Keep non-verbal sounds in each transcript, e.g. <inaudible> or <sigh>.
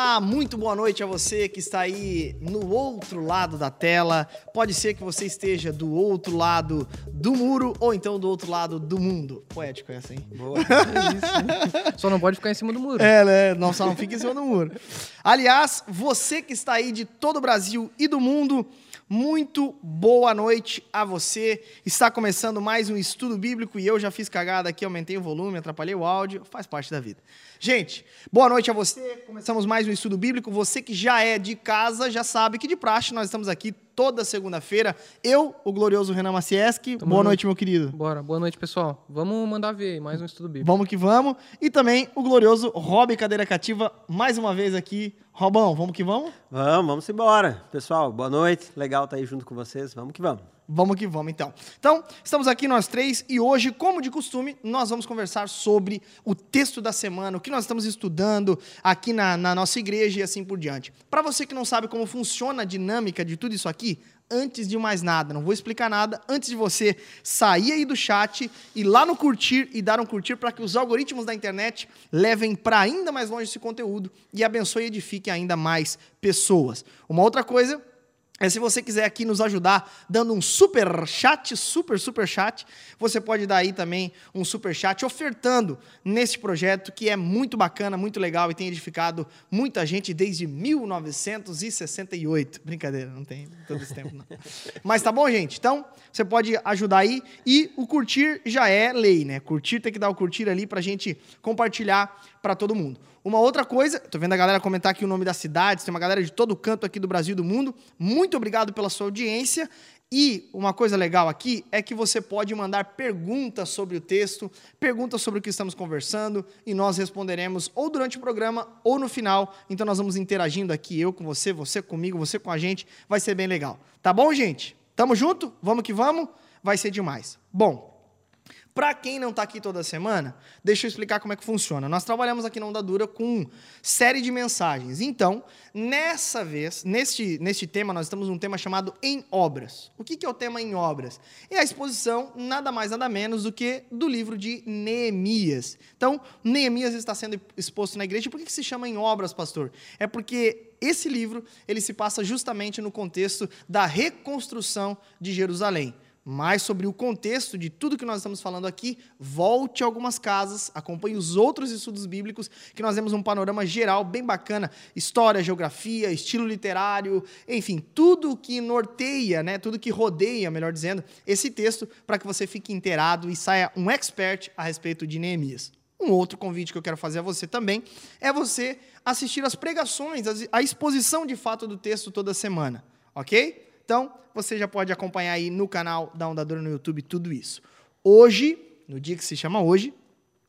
Olá, muito boa noite a você que está aí no outro lado da tela. Pode ser que você esteja do outro lado do muro ou então do outro lado do mundo. Poético essa, hein? Boa. É <laughs> Só não pode ficar em cima do muro. É, né? Não, só não fique em cima do muro. Aliás, você que está aí de todo o Brasil e do mundo, muito boa noite a você. Está começando mais um estudo bíblico e eu já fiz cagada aqui, aumentei o volume, atrapalhei o áudio, faz parte da vida. Gente, boa noite a você. Começamos mais um estudo bíblico. Você que já é de casa já sabe que de praxe nós estamos aqui toda segunda-feira. Eu, o glorioso Renan Macieski. Boa noite, meu querido. Bora, boa noite, pessoal. Vamos mandar ver aí, mais um estudo bíblico. Vamos que vamos. E também o glorioso Rob Cadeira Cativa, mais uma vez aqui. Robão, vamos que vamos? Vamos, vamos embora. Pessoal, boa noite. Legal estar aí junto com vocês. Vamos que vamos. Vamos que vamos, então. Então, estamos aqui nós três e hoje, como de costume, nós vamos conversar sobre o texto da semana, o que nós estamos estudando aqui na, na nossa igreja e assim por diante. Para você que não sabe como funciona a dinâmica de tudo isso aqui, antes de mais nada, não vou explicar nada, antes de você sair aí do chat, ir lá no curtir e dar um curtir para que os algoritmos da internet levem para ainda mais longe esse conteúdo e abençoe e edifique ainda mais pessoas. Uma outra coisa é se você quiser aqui nos ajudar dando um super chat, super, super chat, você pode dar aí também um super chat ofertando nesse projeto que é muito bacana, muito legal e tem edificado muita gente desde 1968. Brincadeira, não tem todo esse tempo não. <laughs> Mas tá bom, gente? Então, você pode ajudar aí e o curtir já é lei, né? Curtir tem que dar o curtir ali pra gente compartilhar para todo mundo. Uma outra coisa, tô vendo a galera comentar aqui o nome das cidades, tem uma galera de todo canto aqui do Brasil e do mundo. Muito obrigado pela sua audiência. E uma coisa legal aqui é que você pode mandar perguntas sobre o texto, perguntas sobre o que estamos conversando, e nós responderemos ou durante o programa ou no final. Então nós vamos interagindo aqui, eu com você, você comigo, você com a gente. Vai ser bem legal. Tá bom, gente? Tamo junto? Vamos que vamos? Vai ser demais. Bom, para quem não está aqui toda semana, deixa eu explicar como é que funciona. Nós trabalhamos aqui na Onda Dura com série de mensagens. Então, nessa vez, neste, neste tema, nós estamos num tema chamado Em Obras. O que, que é o tema Em Obras? É a exposição, nada mais, nada menos do que do livro de Neemias. Então, Neemias está sendo exposto na igreja. Por que, que se chama Em Obras, pastor? É porque esse livro ele se passa justamente no contexto da reconstrução de Jerusalém mais sobre o contexto de tudo que nós estamos falando aqui, volte a algumas casas, acompanhe os outros estudos bíblicos, que nós temos um panorama geral bem bacana, história, geografia, estilo literário, enfim, tudo que norteia, né, tudo que rodeia, melhor dizendo, esse texto, para que você fique inteirado e saia um expert a respeito de Neemias. Um outro convite que eu quero fazer a você também é você assistir às pregações, a exposição de fato do texto toda semana, ok? Então, você já pode acompanhar aí no canal da Ondadora no YouTube tudo isso. Hoje, no dia que se chama hoje,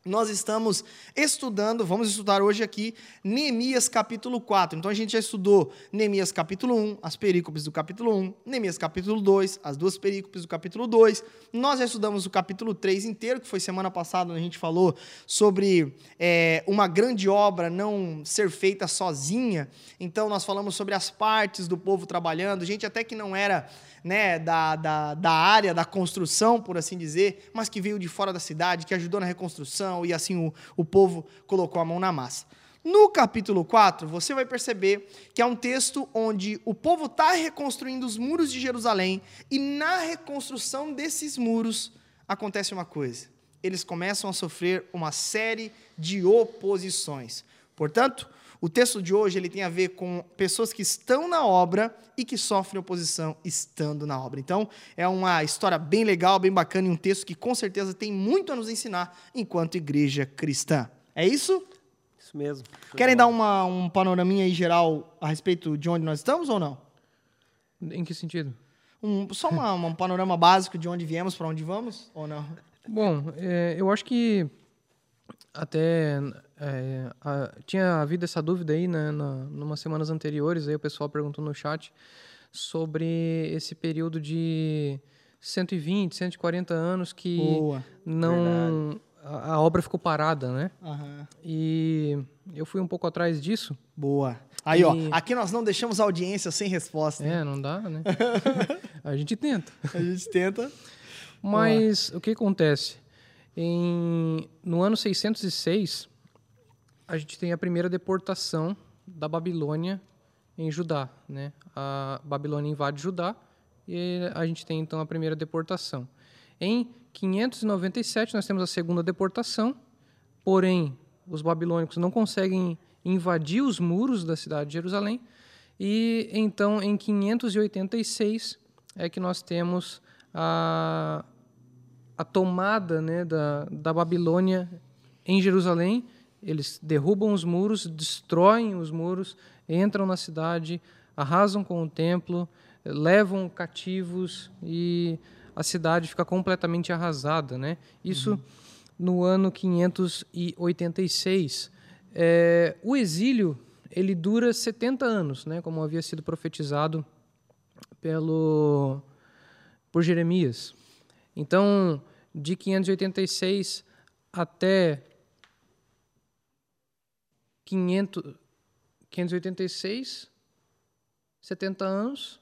nós estamos estudando, vamos estudar hoje aqui, Neemias capítulo 4. Então a gente já estudou Neemias capítulo 1, as perícopes do capítulo 1, Neemias capítulo 2, as duas perícopes do capítulo 2. Nós já estudamos o capítulo 3 inteiro, que foi semana passada, onde a gente falou sobre é, uma grande obra não ser feita sozinha. Então nós falamos sobre as partes do povo trabalhando, gente até que não era né, da, da, da área da construção, por assim dizer, mas que veio de fora da cidade, que ajudou na reconstrução e assim o, o povo colocou a mão na massa. No capítulo 4, você vai perceber que é um texto onde o povo está reconstruindo os muros de Jerusalém e na reconstrução desses muros acontece uma coisa. Eles começam a sofrer uma série de oposições. Portanto, o texto de hoje ele tem a ver com pessoas que estão na obra e que sofrem oposição estando na obra. Então, é uma história bem legal, bem bacana e um texto que com certeza tem muito a nos ensinar enquanto igreja cristã. É isso? Isso mesmo. Querem dar uma, um panoraminha aí geral a respeito de onde nós estamos ou não? Em que sentido? Um, só uma, um panorama básico de onde viemos, para onde vamos ou não? Bom, é, eu acho que até é, a, tinha havido essa dúvida aí, né, na, numas semanas anteriores, aí o pessoal perguntou no chat sobre esse período de 120, 140 anos que Boa. não a, a obra ficou parada, né? Aham. E eu fui um pouco atrás disso. Boa. Aí, ó, E- aqui nós não deixamos a audiência sem resposta. É, não dá, né? <laughs> a gente tenta. A gente tenta. Mas o que acontece? Em, no ano 606, a gente tem a primeira deportação da Babilônia em Judá. Né? A Babilônia invade Judá e a gente tem então a primeira deportação. Em 597 nós temos a segunda deportação, porém os babilônicos não conseguem invadir os muros da cidade de Jerusalém e então em 586 é que nós temos a, a tomada né, da, da Babilônia em Jerusalém. Eles derrubam os muros, destroem os muros, entram na cidade, arrasam com o templo, levam cativos e a cidade fica completamente arrasada. Né? Isso uhum. no ano 586. É, o exílio ele dura 70 anos, né, como havia sido profetizado pelo por Jeremias. Então, de 586 até 500, 586, 70 anos.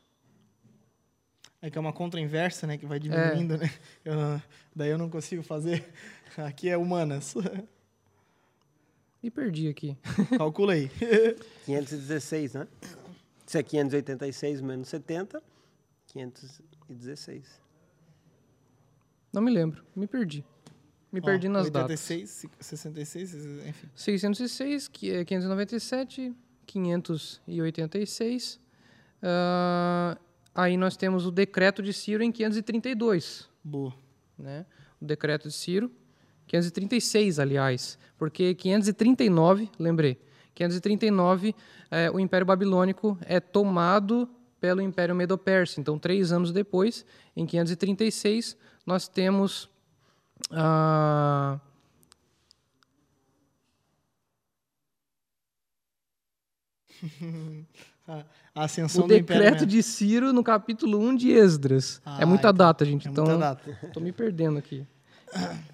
É que é uma contra inversa, né? Que vai diminuindo, é. né? Eu, daí eu não consigo fazer. <laughs> Aqui é humanas. Me <laughs> perdi aqui. <laughs> Calcula aí. 516, né? Se é 586 menos 70, 516. Não me lembro, me perdi. Me Ó, perdi nas 86, datas. 66, enfim. 606, que é 597, 586. Uh, aí nós temos o decreto de Ciro em 532. Boa. Né? O decreto de Ciro, 536, aliás, porque 539, lembrei, 539, é, o Império Babilônico é tomado pelo Império Medo-Persa. Então, três anos depois, em 536, nós temos a. a ascensão o decreto de Ciro no capítulo 1 de Esdras. É ah, é muita então, data, gente. É então, estou me perdendo aqui.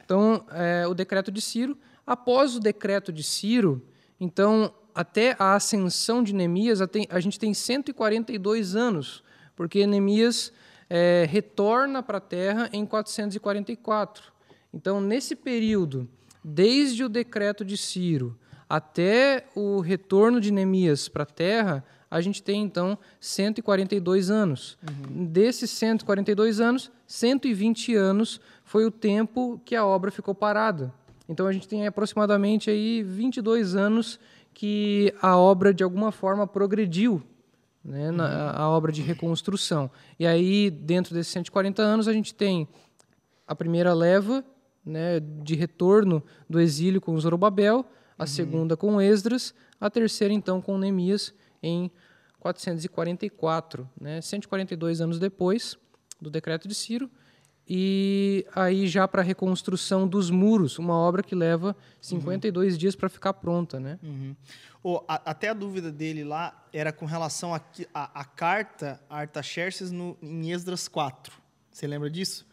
Então, é, o decreto de Ciro. Após o decreto de Ciro, então, até a ascensão de Neemias, a gente tem 142 anos, porque Neemias é, retorna para a terra em 444. Então, nesse período, desde o decreto de Ciro até o retorno de Neemias para a terra, a gente tem então 142 anos. Uhum. Desses 142 anos, 120 anos foi o tempo que a obra ficou parada. Então a gente tem aproximadamente aí 22 anos que a obra de alguma forma progrediu, né, na, uhum. a obra de reconstrução. E aí dentro desses 140 anos a gente tem a primeira leva né, de retorno do exílio com Zorobabel, a uhum. segunda com Esdras, a terceira então com Neemias em 444, né, 142 anos depois do decreto de Ciro, e aí já para a reconstrução dos muros, uma obra que leva 52 uhum. dias para ficar pronta, né? Uhum. Oh, a, até a dúvida dele lá era com relação à a, a, a, carta Artaxerxes no, em Esdras 4. Você lembra disso?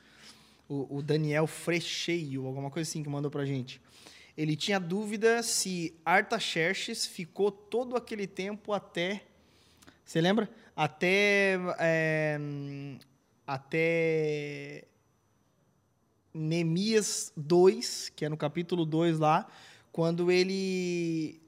O, o Daniel Frecheio, alguma coisa assim que mandou para gente. Ele tinha dúvida se Artaxerxes ficou todo aquele tempo até você lembra? Até. É, até. Neemias 2, que é no capítulo 2 lá, quando ele.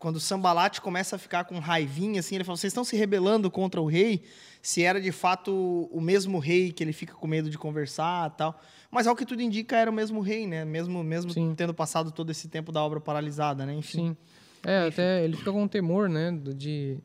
Quando Sambalat começa a ficar com raivinha, assim, ele fala: vocês estão se rebelando contra o rei? Se era de fato o mesmo rei que ele fica com medo de conversar tal. Mas ao que tudo indica, era o mesmo rei, né? Mesmo, mesmo tendo passado todo esse tempo da obra paralisada, né? Enfim. Sim. É, Enfim. até ele fica com temor, né? De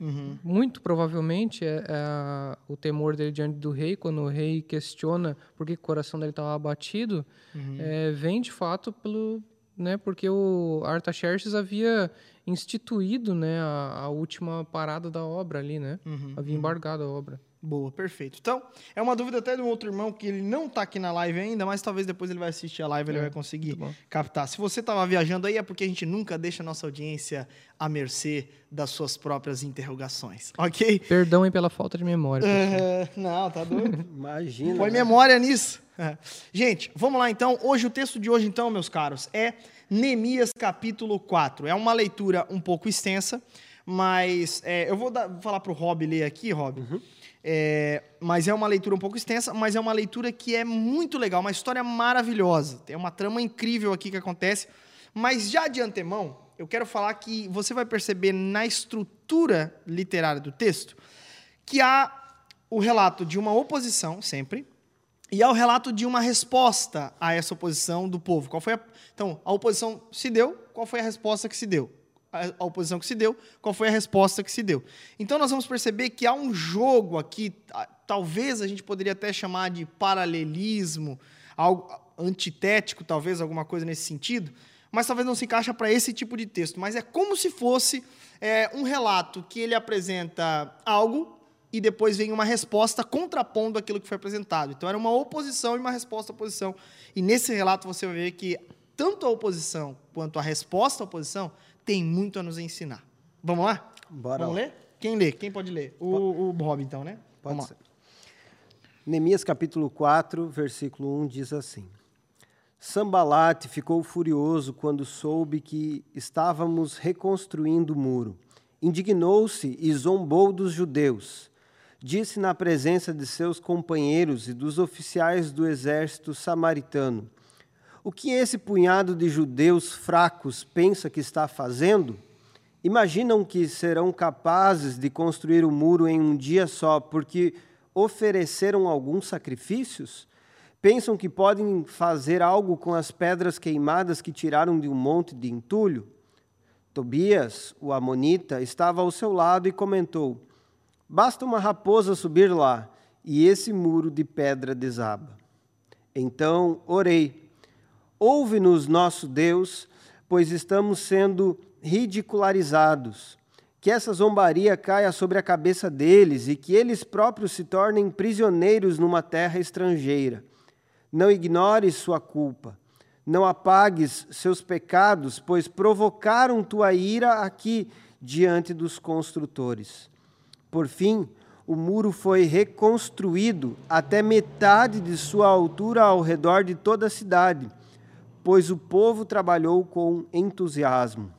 Uhum. Muito provavelmente é, é, o temor dele diante do rei, quando o rei questiona por que o coração dele estava abatido, uhum. é, vem de fato pelo, né, porque o Artaxerxes havia instituído né, a, a, última parada da obra ali, né? Uhum. Havia uhum. embargado a obra. Boa, perfeito. Então, é uma dúvida até de um outro irmão que ele não está aqui na live ainda, mas talvez depois ele vai assistir a live e é, ele vai conseguir captar. Se você estava viajando aí, é porque a gente nunca deixa a nossa audiência à mercê das suas próprias interrogações, <laughs> ok? Perdão aí pela falta de memória. Uh, não, tá doido. <laughs> Imagina. Põe né? memória nisso. É. Gente, vamos lá então. Hoje, o texto de hoje, então, meus caros, é Neemias capítulo 4. É uma leitura um pouco extensa, mas é, eu vou, dar, falar para o Rob ler aqui, Rob. Uhum. É, mas é uma leitura um pouco extensa, mas é uma leitura que é muito legal, uma história maravilhosa. Tem uma trama incrível aqui que acontece. Mas já de antemão, eu quero falar que você vai perceber na estrutura literária do texto que há o relato de uma oposição, sempre, e há o relato de uma resposta a essa oposição do povo. Qual foi a... Então, a oposição se deu, qual foi a resposta que se deu? A oposição que se deu, qual foi a resposta que se deu? Então, nós vamos perceber que há um jogo aqui, talvez a gente poderia até chamar de paralelismo, algo antitético, talvez, alguma coisa nesse sentido, mas talvez não se encaixa para esse tipo de texto. Mas é como se fosse é, um relato que ele apresenta algo e depois vem uma resposta contrapondo aquilo que foi apresentado. Então era uma oposição e uma resposta à oposição. E nesse relato você vai ver que tanto a oposição quanto a resposta à oposição tem muito a nos ensinar. Vamos lá? Bora Vamos lá. ler? Quem lê? Quem pode ler? O, o Bob, então, né? Pode Vamos ser. lá. Neemias capítulo 4, versículo 1 diz assim: Sambalate ficou furioso quando soube que estávamos reconstruindo o muro. Indignou-se e zombou dos judeus. Disse na presença de seus companheiros e dos oficiais do exército samaritano: O que esse punhado de judeus fracos pensa que está fazendo? Imaginam que serão capazes de construir o muro em um dia só porque ofereceram alguns sacrifícios? Pensam que podem fazer algo com as pedras queimadas que tiraram de um monte de entulho? Tobias, o amonita, estava ao seu lado e comentou: Basta uma raposa subir lá, e esse muro de pedra desaba. Então orei: Ouve-nos, nosso Deus, pois estamos sendo ridicularizados. Que essa zombaria caia sobre a cabeça deles e que eles próprios se tornem prisioneiros numa terra estrangeira. Não ignores sua culpa. Não apagues seus pecados, pois provocaram tua ira aqui diante dos construtores. Por fim, o muro foi reconstruído até metade de sua altura ao redor de toda a cidade, pois o povo trabalhou com entusiasmo.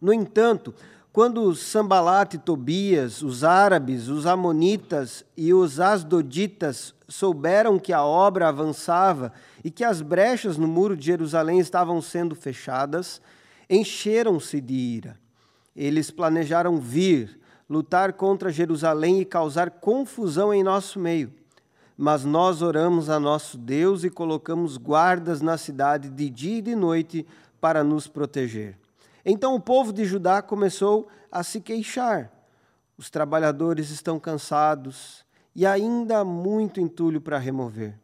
No entanto, quando Sambalat e Tobias, os árabes, os amonitas e os asdoditas souberam que a obra avançava e que as brechas no muro de Jerusalém estavam sendo fechadas, encheram-se de ira. Eles planejaram vir, lutar contra Jerusalém e causar confusão em nosso meio. Mas nós oramos a nosso Deus e colocamos guardas na cidade de dia e de noite para nos proteger. Então o povo de Judá começou a se queixar. Os trabalhadores estão cansados e ainda há muito entulho para remover.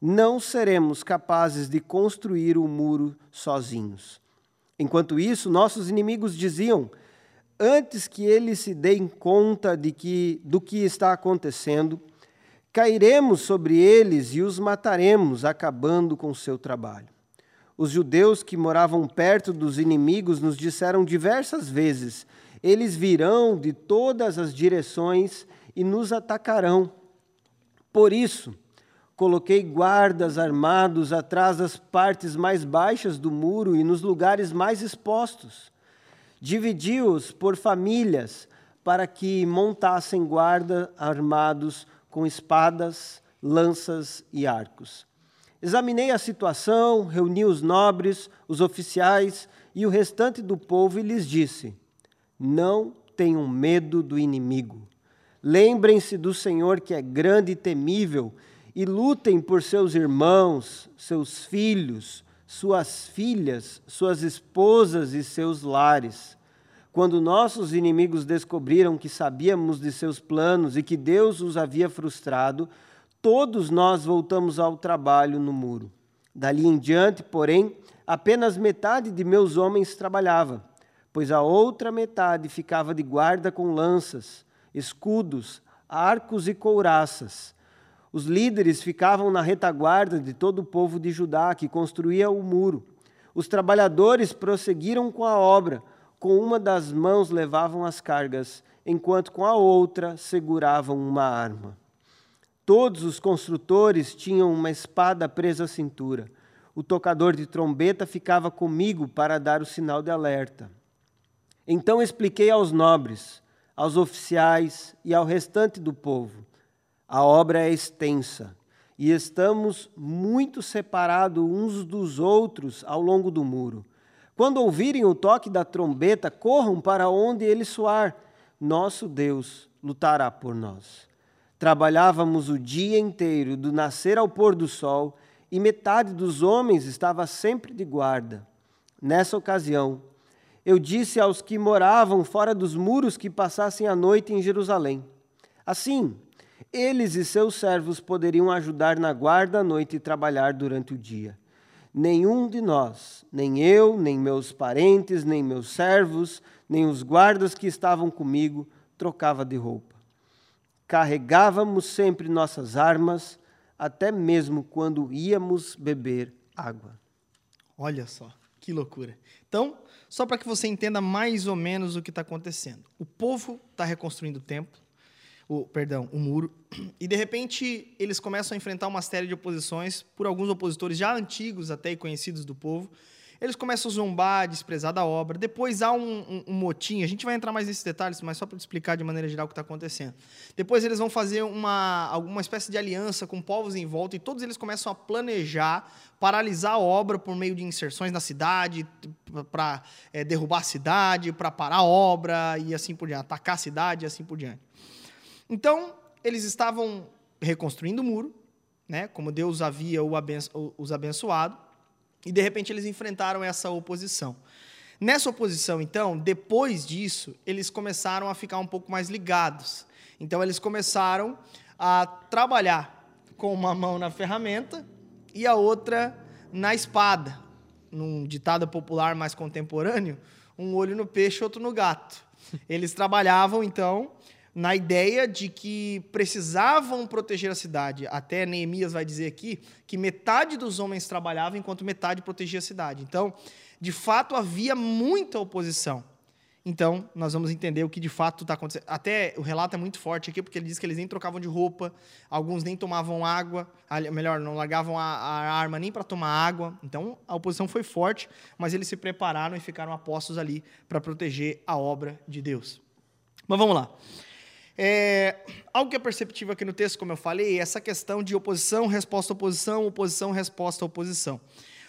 Não seremos capazes de construir o muro sozinhos. Enquanto isso, nossos inimigos diziam: antes que eles se deem conta de que, do que está acontecendo, cairemos sobre eles e os mataremos, acabando com o seu trabalho. Os judeus que moravam perto dos inimigos nos disseram diversas vezes: eles virão de todas as direções e nos atacarão. Por isso, coloquei guardas armados atrás das partes mais baixas do muro e nos lugares mais expostos. Dividi-os por famílias para que montassem guarda armados com espadas, lanças e arcos. Examinei a situação, reuni os nobres, os oficiais e o restante do povo e lhes disse: Não tenham medo do inimigo. Lembrem-se do Senhor que é grande e temível e lutem por seus irmãos, seus filhos, suas filhas, suas esposas e seus lares. Quando nossos inimigos descobriram que sabíamos de seus planos e que Deus os havia frustrado, todos nós voltamos ao trabalho no muro. Dali em diante, porém, apenas metade de meus homens trabalhava, pois a outra metade ficava de guarda com lanças, escudos, arcos e couraças. Os líderes ficavam na retaguarda de todo o povo de Judá que construía o muro. Os trabalhadores prosseguiram com a obra, com uma das mãos levavam as cargas, enquanto com a outra seguravam uma arma. Todos os construtores tinham uma espada presa à cintura. O tocador de trombeta ficava comigo para dar o sinal de alerta. Então expliquei aos nobres, aos oficiais e ao restante do povo: a obra é extensa e estamos muito separados uns dos outros ao longo do muro. Quando ouvirem o toque da trombeta, corram para onde ele soar. Nosso Deus lutará por nós. Trabalhávamos o dia inteiro, do nascer ao pôr do sol, e metade dos homens estava sempre de guarda. Nessa ocasião, eu disse aos que moravam fora dos muros que passassem a noite em Jerusalém. Assim, eles e seus servos poderiam ajudar na guarda à noite e trabalhar durante o dia. Nenhum de nós, nem eu, nem meus parentes, nem meus servos, nem os guardas que estavam comigo, trocava de roupa. Carregávamos sempre nossas armas, até mesmo quando íamos beber água. Olha só, que loucura. Então, só para que você entenda mais ou menos o que está acontecendo. O povo está reconstruindo o templo, o, perdão, o muro, e de repente eles começam a enfrentar uma série de oposições por alguns opositores já antigos até e conhecidos do povo. Eles começam a zombar, desprezar da obra. Depois há um, um, um motim. A gente vai entrar mais nesses detalhes, mas só para explicar de maneira geral o que está acontecendo. Depois eles vão fazer uma, alguma espécie de aliança com povos em volta e todos eles começam a planejar paralisar a obra por meio de inserções na cidade, para é, derrubar a cidade, para parar a obra e assim por diante, atacar a cidade e assim por diante. Então, eles estavam reconstruindo o muro, né, como Deus havia os abençoado, e de repente eles enfrentaram essa oposição. Nessa oposição, então, depois disso, eles começaram a ficar um pouco mais ligados. Então, eles começaram a trabalhar com uma mão na ferramenta e a outra na espada. Num ditado popular mais contemporâneo, um olho no peixe, outro no gato. Eles trabalhavam, então, na ideia de que precisavam proteger a cidade. Até Neemias vai dizer aqui que metade dos homens trabalhava enquanto metade protegia a cidade. Então, de fato, havia muita oposição. Então, nós vamos entender o que de fato está acontecendo. Até o relato é muito forte aqui, porque ele diz que eles nem trocavam de roupa, alguns nem tomavam água, melhor, não largavam a, a arma nem para tomar água. Então, a oposição foi forte, mas eles se prepararam e ficaram apostos ali para proteger a obra de Deus. Mas vamos lá. É, algo que é perceptível aqui no texto, como eu falei, é essa questão de oposição, resposta, oposição, oposição, resposta, oposição.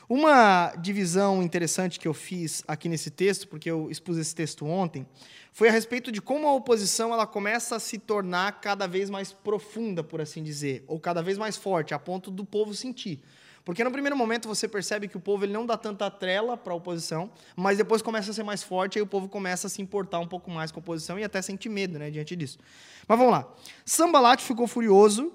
Uma divisão interessante que eu fiz aqui nesse texto, porque eu expus esse texto ontem, foi a respeito de como a oposição ela começa a se tornar cada vez mais profunda, por assim dizer, ou cada vez mais forte, a ponto do povo sentir. Porque no primeiro momento você percebe que o povo ele não dá tanta trela para a oposição, mas depois começa a ser mais forte, aí o povo começa a se importar um pouco mais com a oposição e até sentir medo né, diante disso. Mas vamos lá. Sambalat ficou furioso.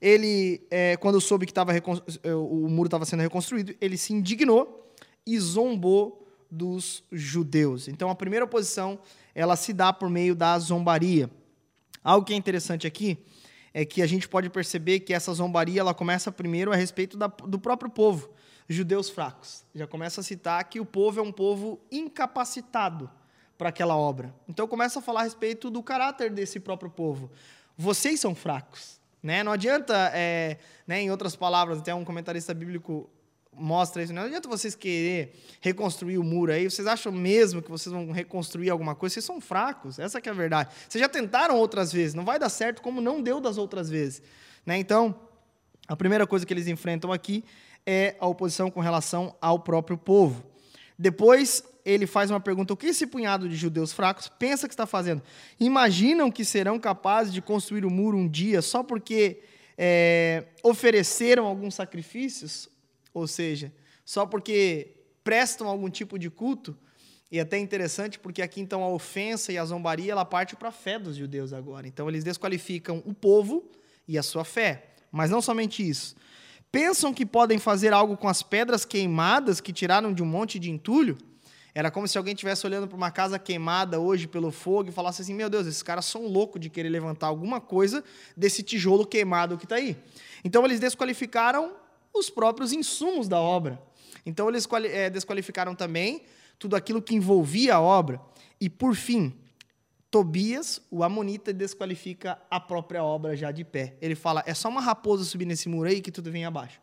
Ele, é, quando soube que tava é, o muro estava sendo reconstruído, ele se indignou e zombou dos judeus. Então a primeira oposição ela se dá por meio da zombaria. Algo que é interessante aqui é que a gente pode perceber que essa zombaria ela começa primeiro a respeito da, do próprio povo, judeus fracos. Já começa a citar que o povo é um povo incapacitado para aquela obra. Então começa a falar a respeito do caráter desse próprio povo. Vocês são fracos. Né? Não adianta, é, né, em outras palavras, até um comentarista bíblico mostra isso. Não adianta vocês querer reconstruir o muro aí. Vocês acham mesmo que vocês vão reconstruir alguma coisa? Vocês são fracos. Essa é a verdade. Vocês já tentaram outras vezes. Não vai dar certo como não deu das outras vezes. Né? Então, a primeira coisa que eles enfrentam aqui é a oposição com relação ao próprio povo. Depois, ele faz uma pergunta: o que esse punhado de judeus fracos pensa que está fazendo? Imaginam que serão capazes de construir o muro um dia só porque é, ofereceram alguns sacrifícios? Ou seja, só porque prestam algum tipo de culto, e até interessante porque aqui então a ofensa e a zombaria ela parte para a fé dos judeus agora. Então eles desqualificam o povo e a sua fé. Mas não somente isso. Pensam que podem fazer algo com as pedras queimadas que tiraram de um monte de entulho? Era como se alguém estivesse olhando para uma casa queimada hoje pelo fogo e falasse assim: Meu Deus, esses caras são loucos de querer levantar alguma coisa desse tijolo queimado que está aí. Então eles desqualificaram os próprios insumos da obra. Então, eles é, desqualificaram também tudo aquilo que envolvia a obra. E, por fim, Tobias, o Amonita, desqualifica a própria obra já de pé. Ele fala: é só uma raposa subir nesse muro aí que tudo vem abaixo.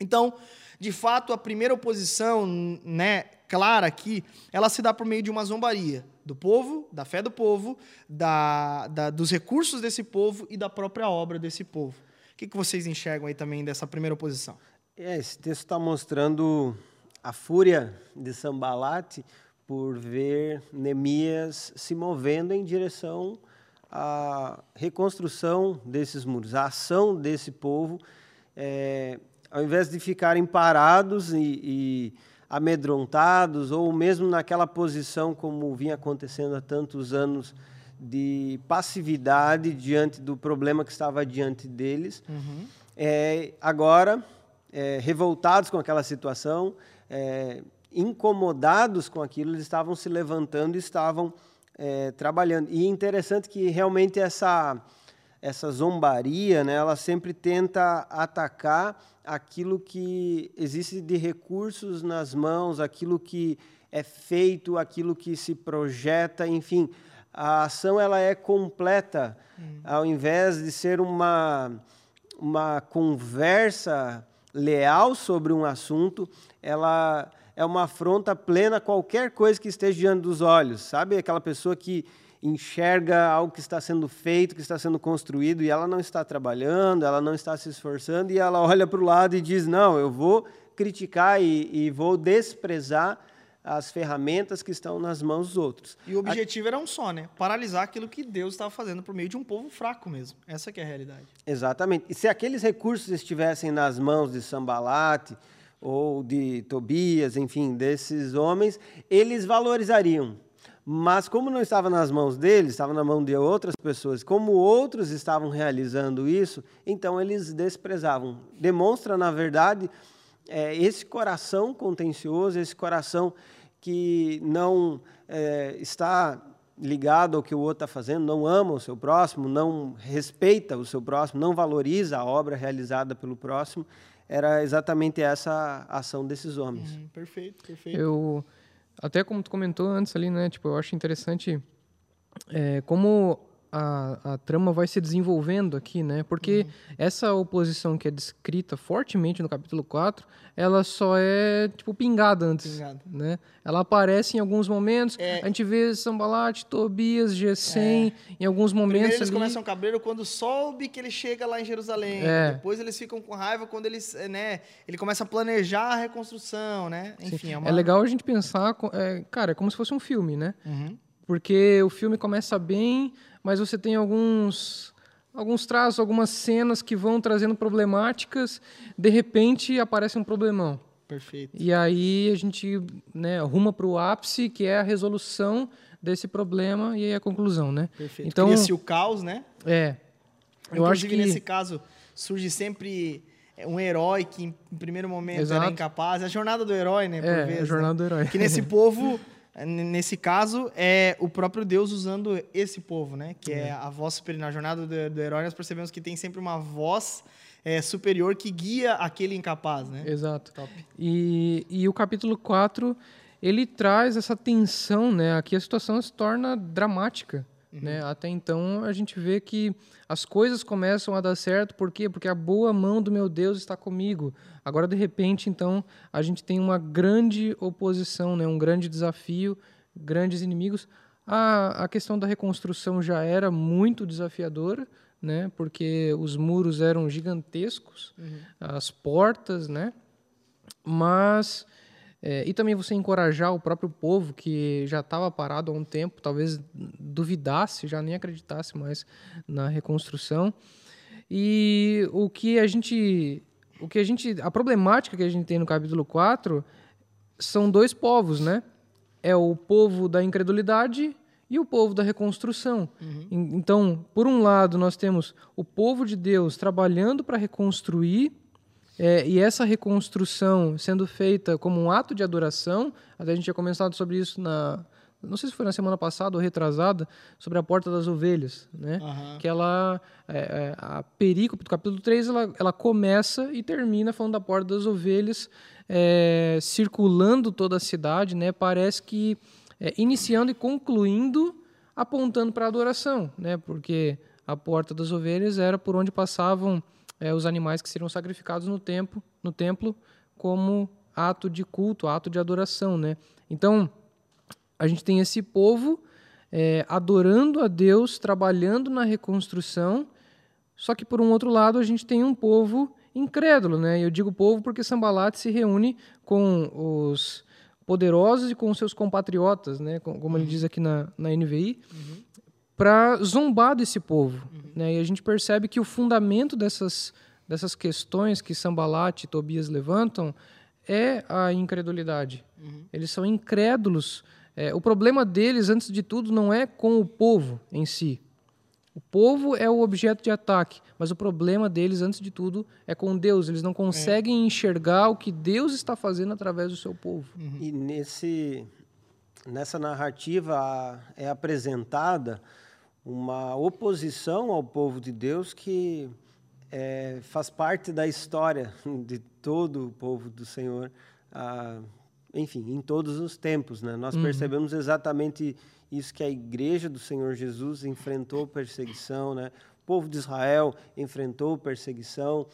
Então, de fato, a primeira oposição, né, clara aqui, ela se dá por meio de uma zombaria do povo, da fé do povo, da, da, dos recursos desse povo e da própria obra desse povo que, que vocês enxergam aí também dessa primeira oposição? É, esse texto está mostrando a fúria de Sambalate por ver Neemias se movendo em direção à reconstrução desses muros, a ação desse povo, é, ao invés de ficarem parados e, e amedrontados, ou mesmo naquela posição como vinha acontecendo há tantos anos de passividade diante do problema que estava diante deles. Uhum. É, agora, é, revoltados com aquela situação, é, incomodados com aquilo, eles estavam se levantando e estavam é, trabalhando. E é interessante que realmente essa essa zombaria, né, ela sempre tenta atacar aquilo que existe de recursos nas mãos, aquilo que é feito, aquilo que se projeta, enfim, a ação ela é completa, hum. ao invés de ser uma uma conversa leal sobre um assunto, ela é uma afronta plena a qualquer coisa que esteja diante dos olhos, sabe? Aquela pessoa que enxerga algo que está sendo feito, que está sendo construído, e ela não está trabalhando, ela não está se esforçando, e ela olha para o lado e diz: Não, eu vou criticar e, e, vou desprezar as ferramentas que estão nas mãos dos outros. E o objetivo a... era um só, né? Paralisar aquilo que Deus estava fazendo por meio de um povo fraco mesmo. Essa é a realidade. Exatamente. E se aqueles recursos estivessem nas mãos de Sambalate ou de Tobias, enfim, desses homens, eles valorizariam mas como não estava nas mãos deles, estava na mão de outras pessoas, como outros estavam realizando isso, então eles desprezavam. Demonstra, na verdade, é, esse coração contencioso, esse coração que não é, está ligado ao que o outro está fazendo, não ama o seu próximo, não respeita o seu próximo, não valoriza a obra realizada pelo próximo. Era exatamente essa a ação desses homens. Uhum, perfeito, perfeito. Eu até como tu comentou antes ali, né? Tipo, eu acho interessante é, como a, a trama vai se desenvolvendo aqui, né? Porque uhum. essa oposição que é descrita fortemente no capítulo 4, ela só é, tipo, pingada antes, pingada. né? Ela aparece em alguns momentos, é... a gente vê Sambalat, Tobias, Gesem, é... em alguns momentos Primeiro eles ali... começam cabreiro quando soube que ele chega lá em Jerusalém. É. Depois eles ficam com raiva quando eles, né? Ele começa a planejar a reconstrução, né? Enfim, é, uma... é, legal a gente pensar, é, cara, é como se fosse um filme, né? Uhum. Porque o filme começa bem mas você tem alguns alguns traços, algumas cenas que vão trazendo problemáticas, de repente aparece um problemão. Perfeito. E aí a gente né, arruma para o ápice, que é a resolução desse problema e aí a conclusão, né? Perfeito. Então, Cria-se o caos, né? É. Eu Inclusive, acho que nesse caso surge sempre um herói que em primeiro momento Exato. era incapaz. É a jornada do herói, né? Por é, vezes, a jornada né? do herói. Que nesse povo <laughs> Nesse caso, é o próprio Deus usando esse povo, né? Que é, é a voz superior. Na jornada do, do herói, nós percebemos que tem sempre uma voz é, superior que guia aquele incapaz, né? Exato. Top. E, e o capítulo 4, ele traz essa tensão, né? Aqui a situação se torna dramática. Uhum. Né? Até então a gente vê que as coisas começam a dar certo, por quê? Porque a boa mão do meu Deus está comigo. Agora, de repente, então, a gente tem uma grande oposição, né? um grande desafio, grandes inimigos. A, a questão da reconstrução já era muito desafiadora, né? porque os muros eram gigantescos, uhum. as portas, né? mas é, e também você encorajar o próprio povo que já estava parado há um tempo, talvez duvidasse, já nem acreditasse mais na reconstrução. E o que a gente, o que a gente, a problemática que a gente tem no capítulo 4 são dois povos, né? É o povo da incredulidade e o povo da reconstrução. Uhum. Então, por um lado, nós temos o povo de Deus trabalhando para reconstruir é, e essa reconstrução sendo feita como um ato de adoração, até a gente tinha começado sobre isso na. Não sei se foi na semana passada ou retrasada, sobre a porta das ovelhas, né? Uhum. Que ela. É, é, a perícope do capítulo 3 ela, ela começa e termina falando da porta das ovelhas, é, circulando toda a cidade, né? Parece que é, iniciando e concluindo, apontando para a adoração, né? Porque a porta das ovelhas era por onde passavam é, os animais que seriam sacrificados no templo, no templo como ato de culto, ato de adoração, né? Então a gente tem esse povo é, adorando a Deus, trabalhando na reconstrução, só que por um outro lado a gente tem um povo incrédulo, né? Eu digo povo porque Sambalat se reúne com os poderosos e com seus compatriotas, né? Como ele diz aqui na, na NVI, uhum. Para zombar desse povo, uhum. né? E a gente percebe que o fundamento dessas dessas questões que Sambalat e Tobias levantam é a incredulidade. Uhum. Eles são incrédulos. É, o problema deles, antes de tudo, não é com o povo em si. O povo é o objeto de ataque, mas o problema deles, antes de tudo, é com Deus. Eles não conseguem é. enxergar o que Deus está fazendo através do seu povo. Uhum. E nesse, nessa narrativa é apresentada uma oposição ao povo de Deus que é, faz parte da história <laughs> de todo o povo do Senhor, ah, enfim, em todos os tempos. Né? Nós uhum. percebemos exatamente isso que a igreja do Senhor Jesus enfrentou perseguição, né? o povo de Israel enfrentou perseguição.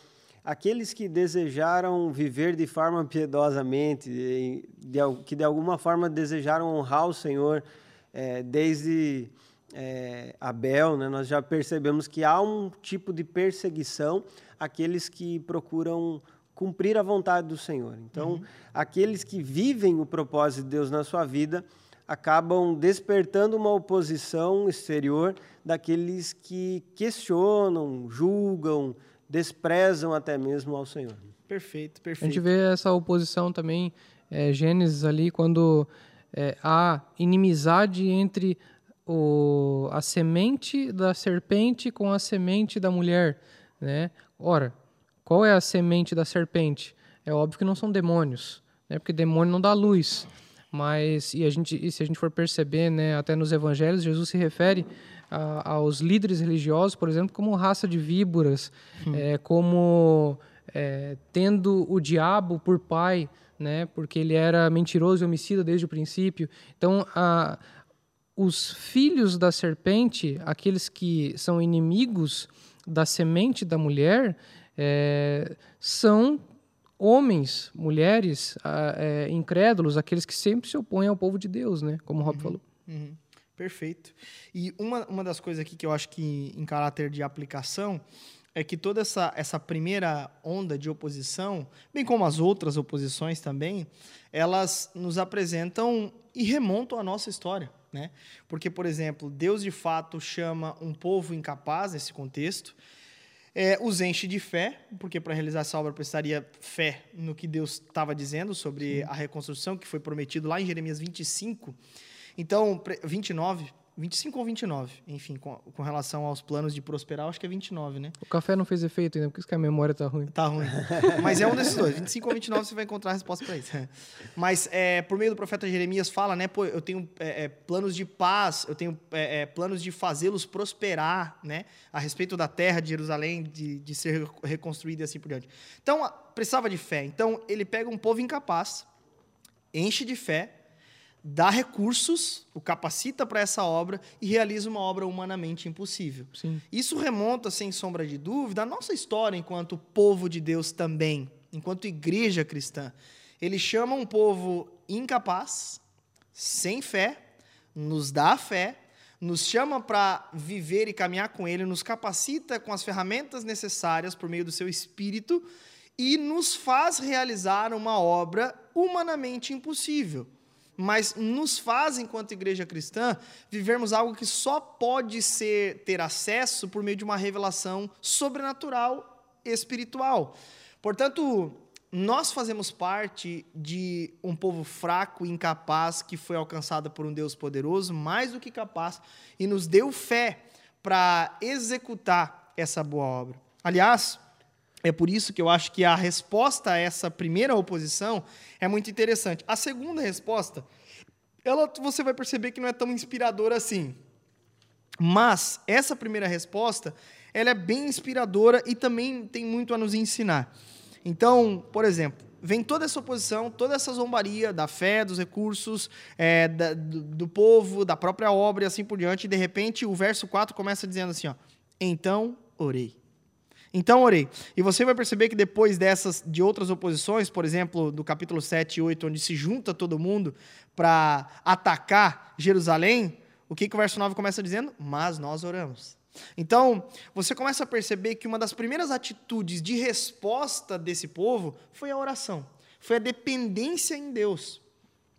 Aqueles que desejaram viver de forma piedosamente, que de alguma forma desejaram honrar o Senhor, é, desde é, Abel, né, nós já percebemos que há um tipo de perseguição àqueles que procuram cumprir a vontade do Senhor. Então, uhum. aqueles que vivem o propósito de Deus na sua vida acabam despertando uma oposição exterior daqueles que questionam, julgam, desprezam até mesmo ao Senhor. Perfeito, perfeito. A gente vê essa oposição também, é, Gênesis ali, quando é, há inimizade entre o, a semente da serpente com a semente da mulher, né? Ora, qual é a semente da serpente? É óbvio que não são demônios, né? Porque demônio não dá luz. Mas e a gente, e se a gente for perceber, né, até nos evangelhos, Jesus se refere a, aos líderes religiosos, por exemplo, como raça de víboras, hum. é, como é, tendo o diabo por pai, né, porque ele era mentiroso e homicida desde o princípio. Então, a, os filhos da serpente, aqueles que são inimigos da semente da mulher, é, são homens, mulheres é, incrédulos, aqueles que sempre se opõem ao povo de Deus, né? Como o Rob uhum, falou. Uhum. Perfeito. E uma, uma das coisas aqui que eu acho que, em caráter de aplicação, é que toda essa, essa primeira onda de oposição, bem como as outras oposições também, elas nos apresentam e remontam a nossa história. Né? Porque, por exemplo, Deus de fato chama um povo incapaz nesse contexto, é, os enche de fé, porque para realizar essa obra precisaria fé no que Deus estava dizendo sobre Sim. a reconstrução que foi prometido lá em Jeremias 25. Então, 29, 25 ou 29, enfim, com, com relação aos planos de prosperar, acho que é 29, né? O café não fez efeito ainda, por isso que a memória tá ruim. Tá ruim. Mas é um desses dois, 25 ou 29 você vai encontrar a resposta para isso. Mas é, por meio do profeta Jeremias fala, né, pô, eu tenho é, é, planos de paz, eu tenho é, é, planos de fazê-los prosperar, né, a respeito da terra de Jerusalém, de, de ser reconstruída e assim por diante. Então, precisava de fé. Então, ele pega um povo incapaz, enche de fé, dá recursos, o capacita para essa obra e realiza uma obra humanamente impossível. Sim. Isso remonta, sem sombra de dúvida, à nossa história enquanto povo de Deus também, enquanto igreja cristã. Ele chama um povo incapaz, sem fé, nos dá fé, nos chama para viver e caminhar com Ele, nos capacita com as ferramentas necessárias por meio do seu espírito e nos faz realizar uma obra humanamente impossível mas nos faz, enquanto igreja cristã, vivermos algo que só pode ser ter acesso por meio de uma revelação sobrenatural espiritual. Portanto, nós fazemos parte de um povo fraco e incapaz que foi alcançado por um Deus poderoso, mais do que capaz, e nos deu fé para executar essa boa obra. Aliás, é por isso que eu acho que a resposta a essa primeira oposição é muito interessante. A segunda resposta, ela você vai perceber que não é tão inspiradora assim. Mas essa primeira resposta, ela é bem inspiradora e também tem muito a nos ensinar. Então, por exemplo, vem toda essa oposição, toda essa zombaria da fé, dos recursos, é, da, do, do, povo, da própria obra e assim por diante, e de repente o verso 4 começa dizendo assim: ó, então orei. Então orei. E você vai perceber que depois dessas, de outras oposições, por exemplo, do capítulo 7 e 8, onde se junta todo mundo para atacar Jerusalém, o que, que o verso 9 começa dizendo? Mas nós oramos. Então, você começa a perceber que uma das primeiras atitudes de resposta desse povo foi a oração, foi a dependência em Deus.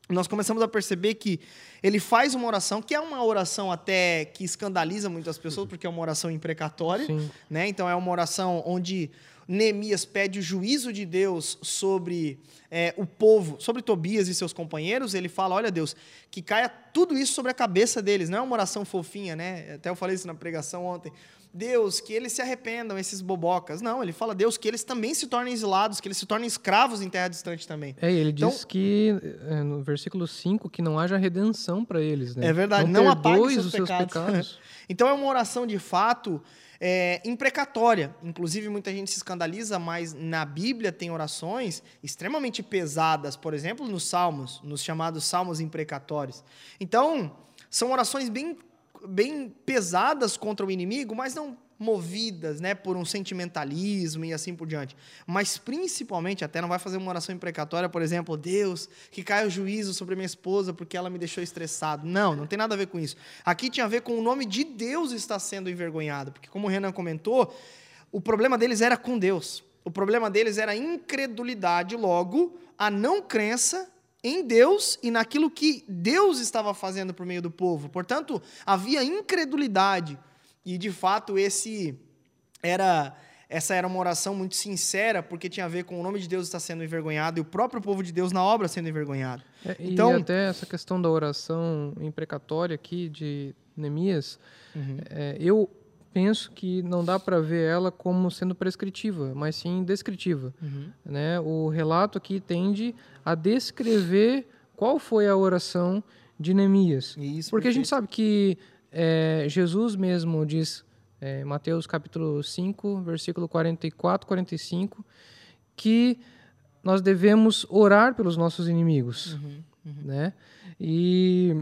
Nós começamos a perceber que ele faz uma oração, que é uma oração até que escandaliza muitas pessoas, porque é uma oração imprecatória, Sim. né? Então é uma oração onde Neemias pede o juízo de Deus sobre é, o povo, sobre Tobias e seus companheiros. Ele fala: Olha, Deus, que caia tudo isso sobre a cabeça deles. Não é uma oração fofinha, né? Até eu falei isso na pregação ontem. Deus, que eles se arrependam, esses bobocas. Não, ele fala, Deus, que eles também se tornem exilados, que eles se tornem escravos em terra distante também. É, ele Então- diz que, é, no versículo 5, que não haja redenção para eles, né? É verdade, não apague perdoe seus os seus pecados. pecados. <laughs> Então é uma oração de fato é, imprecatória. Inclusive, muita gente se escandaliza, mas na Bíblia tem orações extremamente pesadas, por exemplo, nos Salmos, nos chamados Salmos imprecatórios. Então, são orações bem, bem pesadas contra o inimigo, mas não movidas né, por um sentimentalismo e assim por diante. Mas principalmente, até não vai fazer uma oração imprecatória, por exemplo, Deus, que caia o juízo sobre minha esposa porque ela me deixou estressado. Não, não tem nada a ver com isso. Aqui tinha a ver com o nome de Deus está sendo envergonhado, porque como o Renan comentou, o problema deles era com Deus. O problema deles era a incredulidade, logo, a não crença em Deus e naquilo que Deus estava fazendo por meio do povo. Portanto, havia incredulidade. E de fato, esse era essa era uma oração muito sincera, porque tinha a ver com o nome de Deus estar sendo envergonhado e o próprio povo de Deus na obra sendo envergonhado. É, Então- E até essa questão da oração imprecatória aqui de Neemias, Uhum. é, eu penso que não dá para ver ela como sendo prescritiva, mas sim descritiva. Uhum. Né? O relato aqui tende a descrever qual foi a oração de Neemias. Isso, Porque a gente sabe que é, Jesus mesmo diz, é, Mateus capítulo 5, versículo 44, 45, que nós devemos orar pelos nossos inimigos, Uhum, né? E,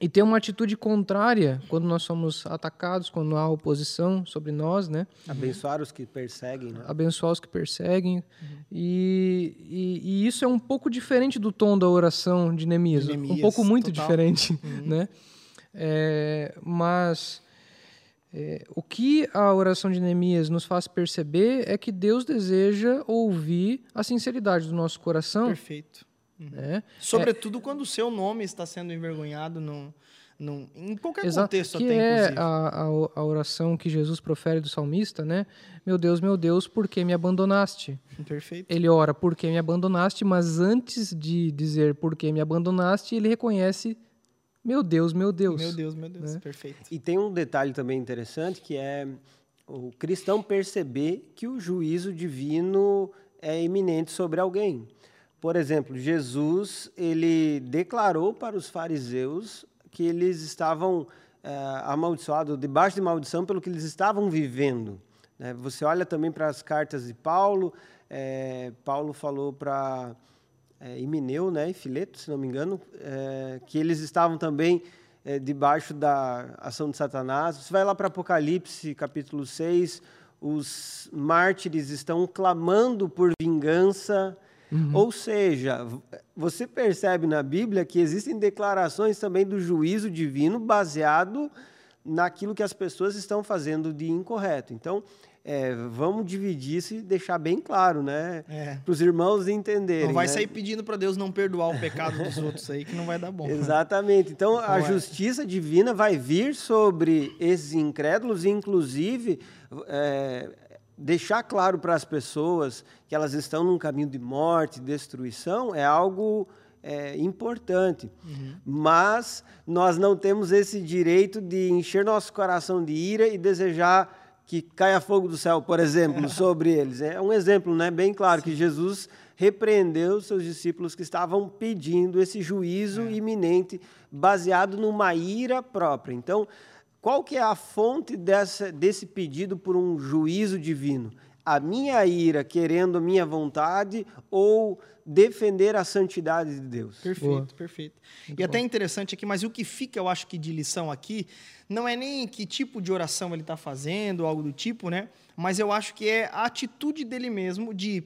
e ter uma atitude contrária quando nós somos atacados, quando há oposição sobre nós, né? Abençoar os que perseguem, né? abençoar os que perseguem. E, e, e isso é um pouco diferente do tom da oração de Neemias. De um pouco muito total. diferente, <laughs> né? É, mas é, o que a oração de Neemias nos faz perceber é que Deus deseja ouvir a sinceridade do nosso coração. Perfeito. Né? Sobretudo quando o seu nome está sendo envergonhado no, no, em qualquer Exato, contexto que até, é inclusive. a, a, a oração que Jesus profere do salmista, né? Meu Deus, meu Deus, por que me abandonaste? Perfeito. Ele ora, por que me abandonaste? Mas antes de dizer por que me abandonaste, ele reconhece, meu Deus, meu Deus. Meu Deus, meu Deus. Né? Perfeito. E tem um detalhe também interessante que é o cristão perceber que o juízo divino é iminente sobre alguém. Por exemplo, Jesus ele declarou para os fariseus que eles estavam eh, amaldiçoados, debaixo de maldição pelo que eles estavam vivendo. né? Você olha também para as cartas de Paulo. eh, Paulo falou para é, né, e Fileto, se não me engano, é, que eles estavam também é, debaixo da ação de Satanás. Você vai lá para Apocalipse, capítulo 6, os mártires estão clamando por vingança. Ou seja, você percebe na Bíblia que existem declarações também do juízo divino baseado naquilo que as pessoas estão fazendo de incorreto. Então, é, vamos dividir isso e deixar bem claro, né? É. Para os irmãos entenderem. Não vai né? sair pedindo para Deus não perdoar o pecado dos <laughs> outros aí, que não vai dar bom. Exatamente. Então, a Não é. justiça divina vai vir sobre esses incrédulos, inclusive, é, deixar claro para as pessoas que elas estão num caminho de morte, destruição, é algo é, importante. Mas nós não temos esse direito de encher nosso coração de ira e desejar que caia fogo do céu, por exemplo, <laughs> sobre eles. É um exemplo né, bem claro que Jesus repreendeu os seus discípulos que estavam pedindo esse juízo iminente baseado numa ira própria. Então, qual que é a fonte dessa, desse pedido por um juízo divino? a minha ira querendo a minha vontade ou defender a santidade de Deus. Perfeito, Boa. perfeito. e até interessante aqui, mas o que fica, eu acho que de lição aqui, não é nem que tipo de oração ele está fazendo, algo do tipo, né? Mas eu acho que é a atitude dele mesmo de,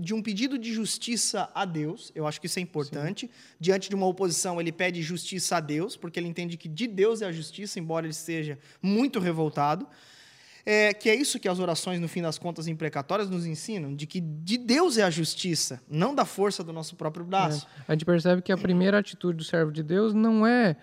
de um pedido de justiça a Deus. Eu acho que isso é importante. Diante de uma oposição, ele pede justiça a Deus, porque ele entende que de Deus é a justiça, embora ele esteja muito revoltado. É, que é isso que as orações, no fim das contas, imprecatórias nos ensinam, de que de Deus é a justiça, não da força do nosso próprio braço. É. A gente percebe que a primeira atitude do servo de Deus não é,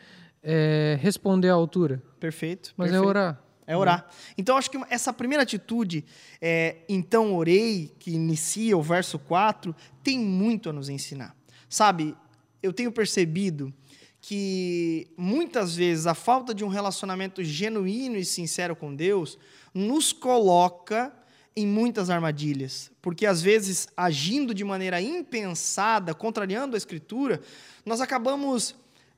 é, responder à altura, Perfeito. mas é perfeito. orar. É orar. Então, acho que essa primeira atitude, é, então orei, que inicia o verso 4, tem muito a nos ensinar. Sabe, eu tenho percebido que muitas vezes a falta de um relacionamento genuíno e sincero com Deus nos coloca em muitas armadilhas, porque às vezes agindo de maneira impensada, contrariando a Escritura, nós acabamos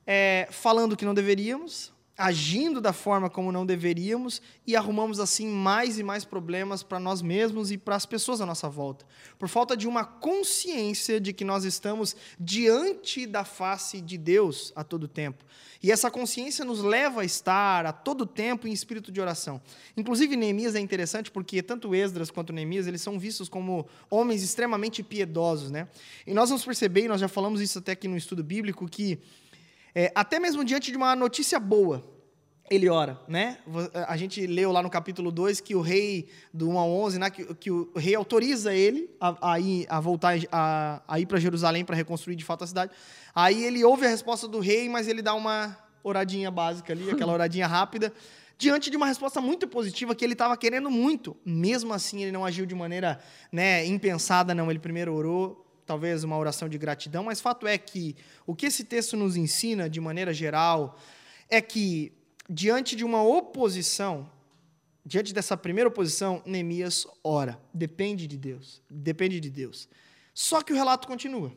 é, falando que não deveríamos, agindo da forma como não deveríamos e arrumamos assim mais e mais problemas para nós mesmos e para as pessoas à nossa volta, por falta de uma consciência de que nós estamos diante da face de Deus a todo tempo. E essa consciência nos leva a estar a todo tempo em espírito de oração. Inclusive Neemias é interessante porque tanto Esdras quanto Neemias, eles são vistos como homens extremamente piedosos, né? E nós vamos perceber, e nós já falamos isso até aqui no estudo bíblico, que é, até mesmo diante de uma notícia boa, ele ora, né? A gente leu lá no capítulo 2 que o rei, do 1 ao 11, né, que, que o rei autoriza ele a, a ir, a voltar a, a ir para Jerusalém para reconstruir de fato a cidade. Aí ele ouve a resposta do rei, mas ele dá uma oradinha básica ali, <laughs> aquela oradinha rápida, diante de uma resposta muito positiva que ele estava querendo muito. Mesmo assim, ele não agiu de maneira né, impensada, não. Ele primeiro orou, talvez uma oração de gratidão, mas fato é que o que esse texto nos ensina, de maneira geral, é que diante de uma oposição, diante dessa primeira oposição, Neemias ora, depende de Deus, depende de Deus. Só que o relato continua.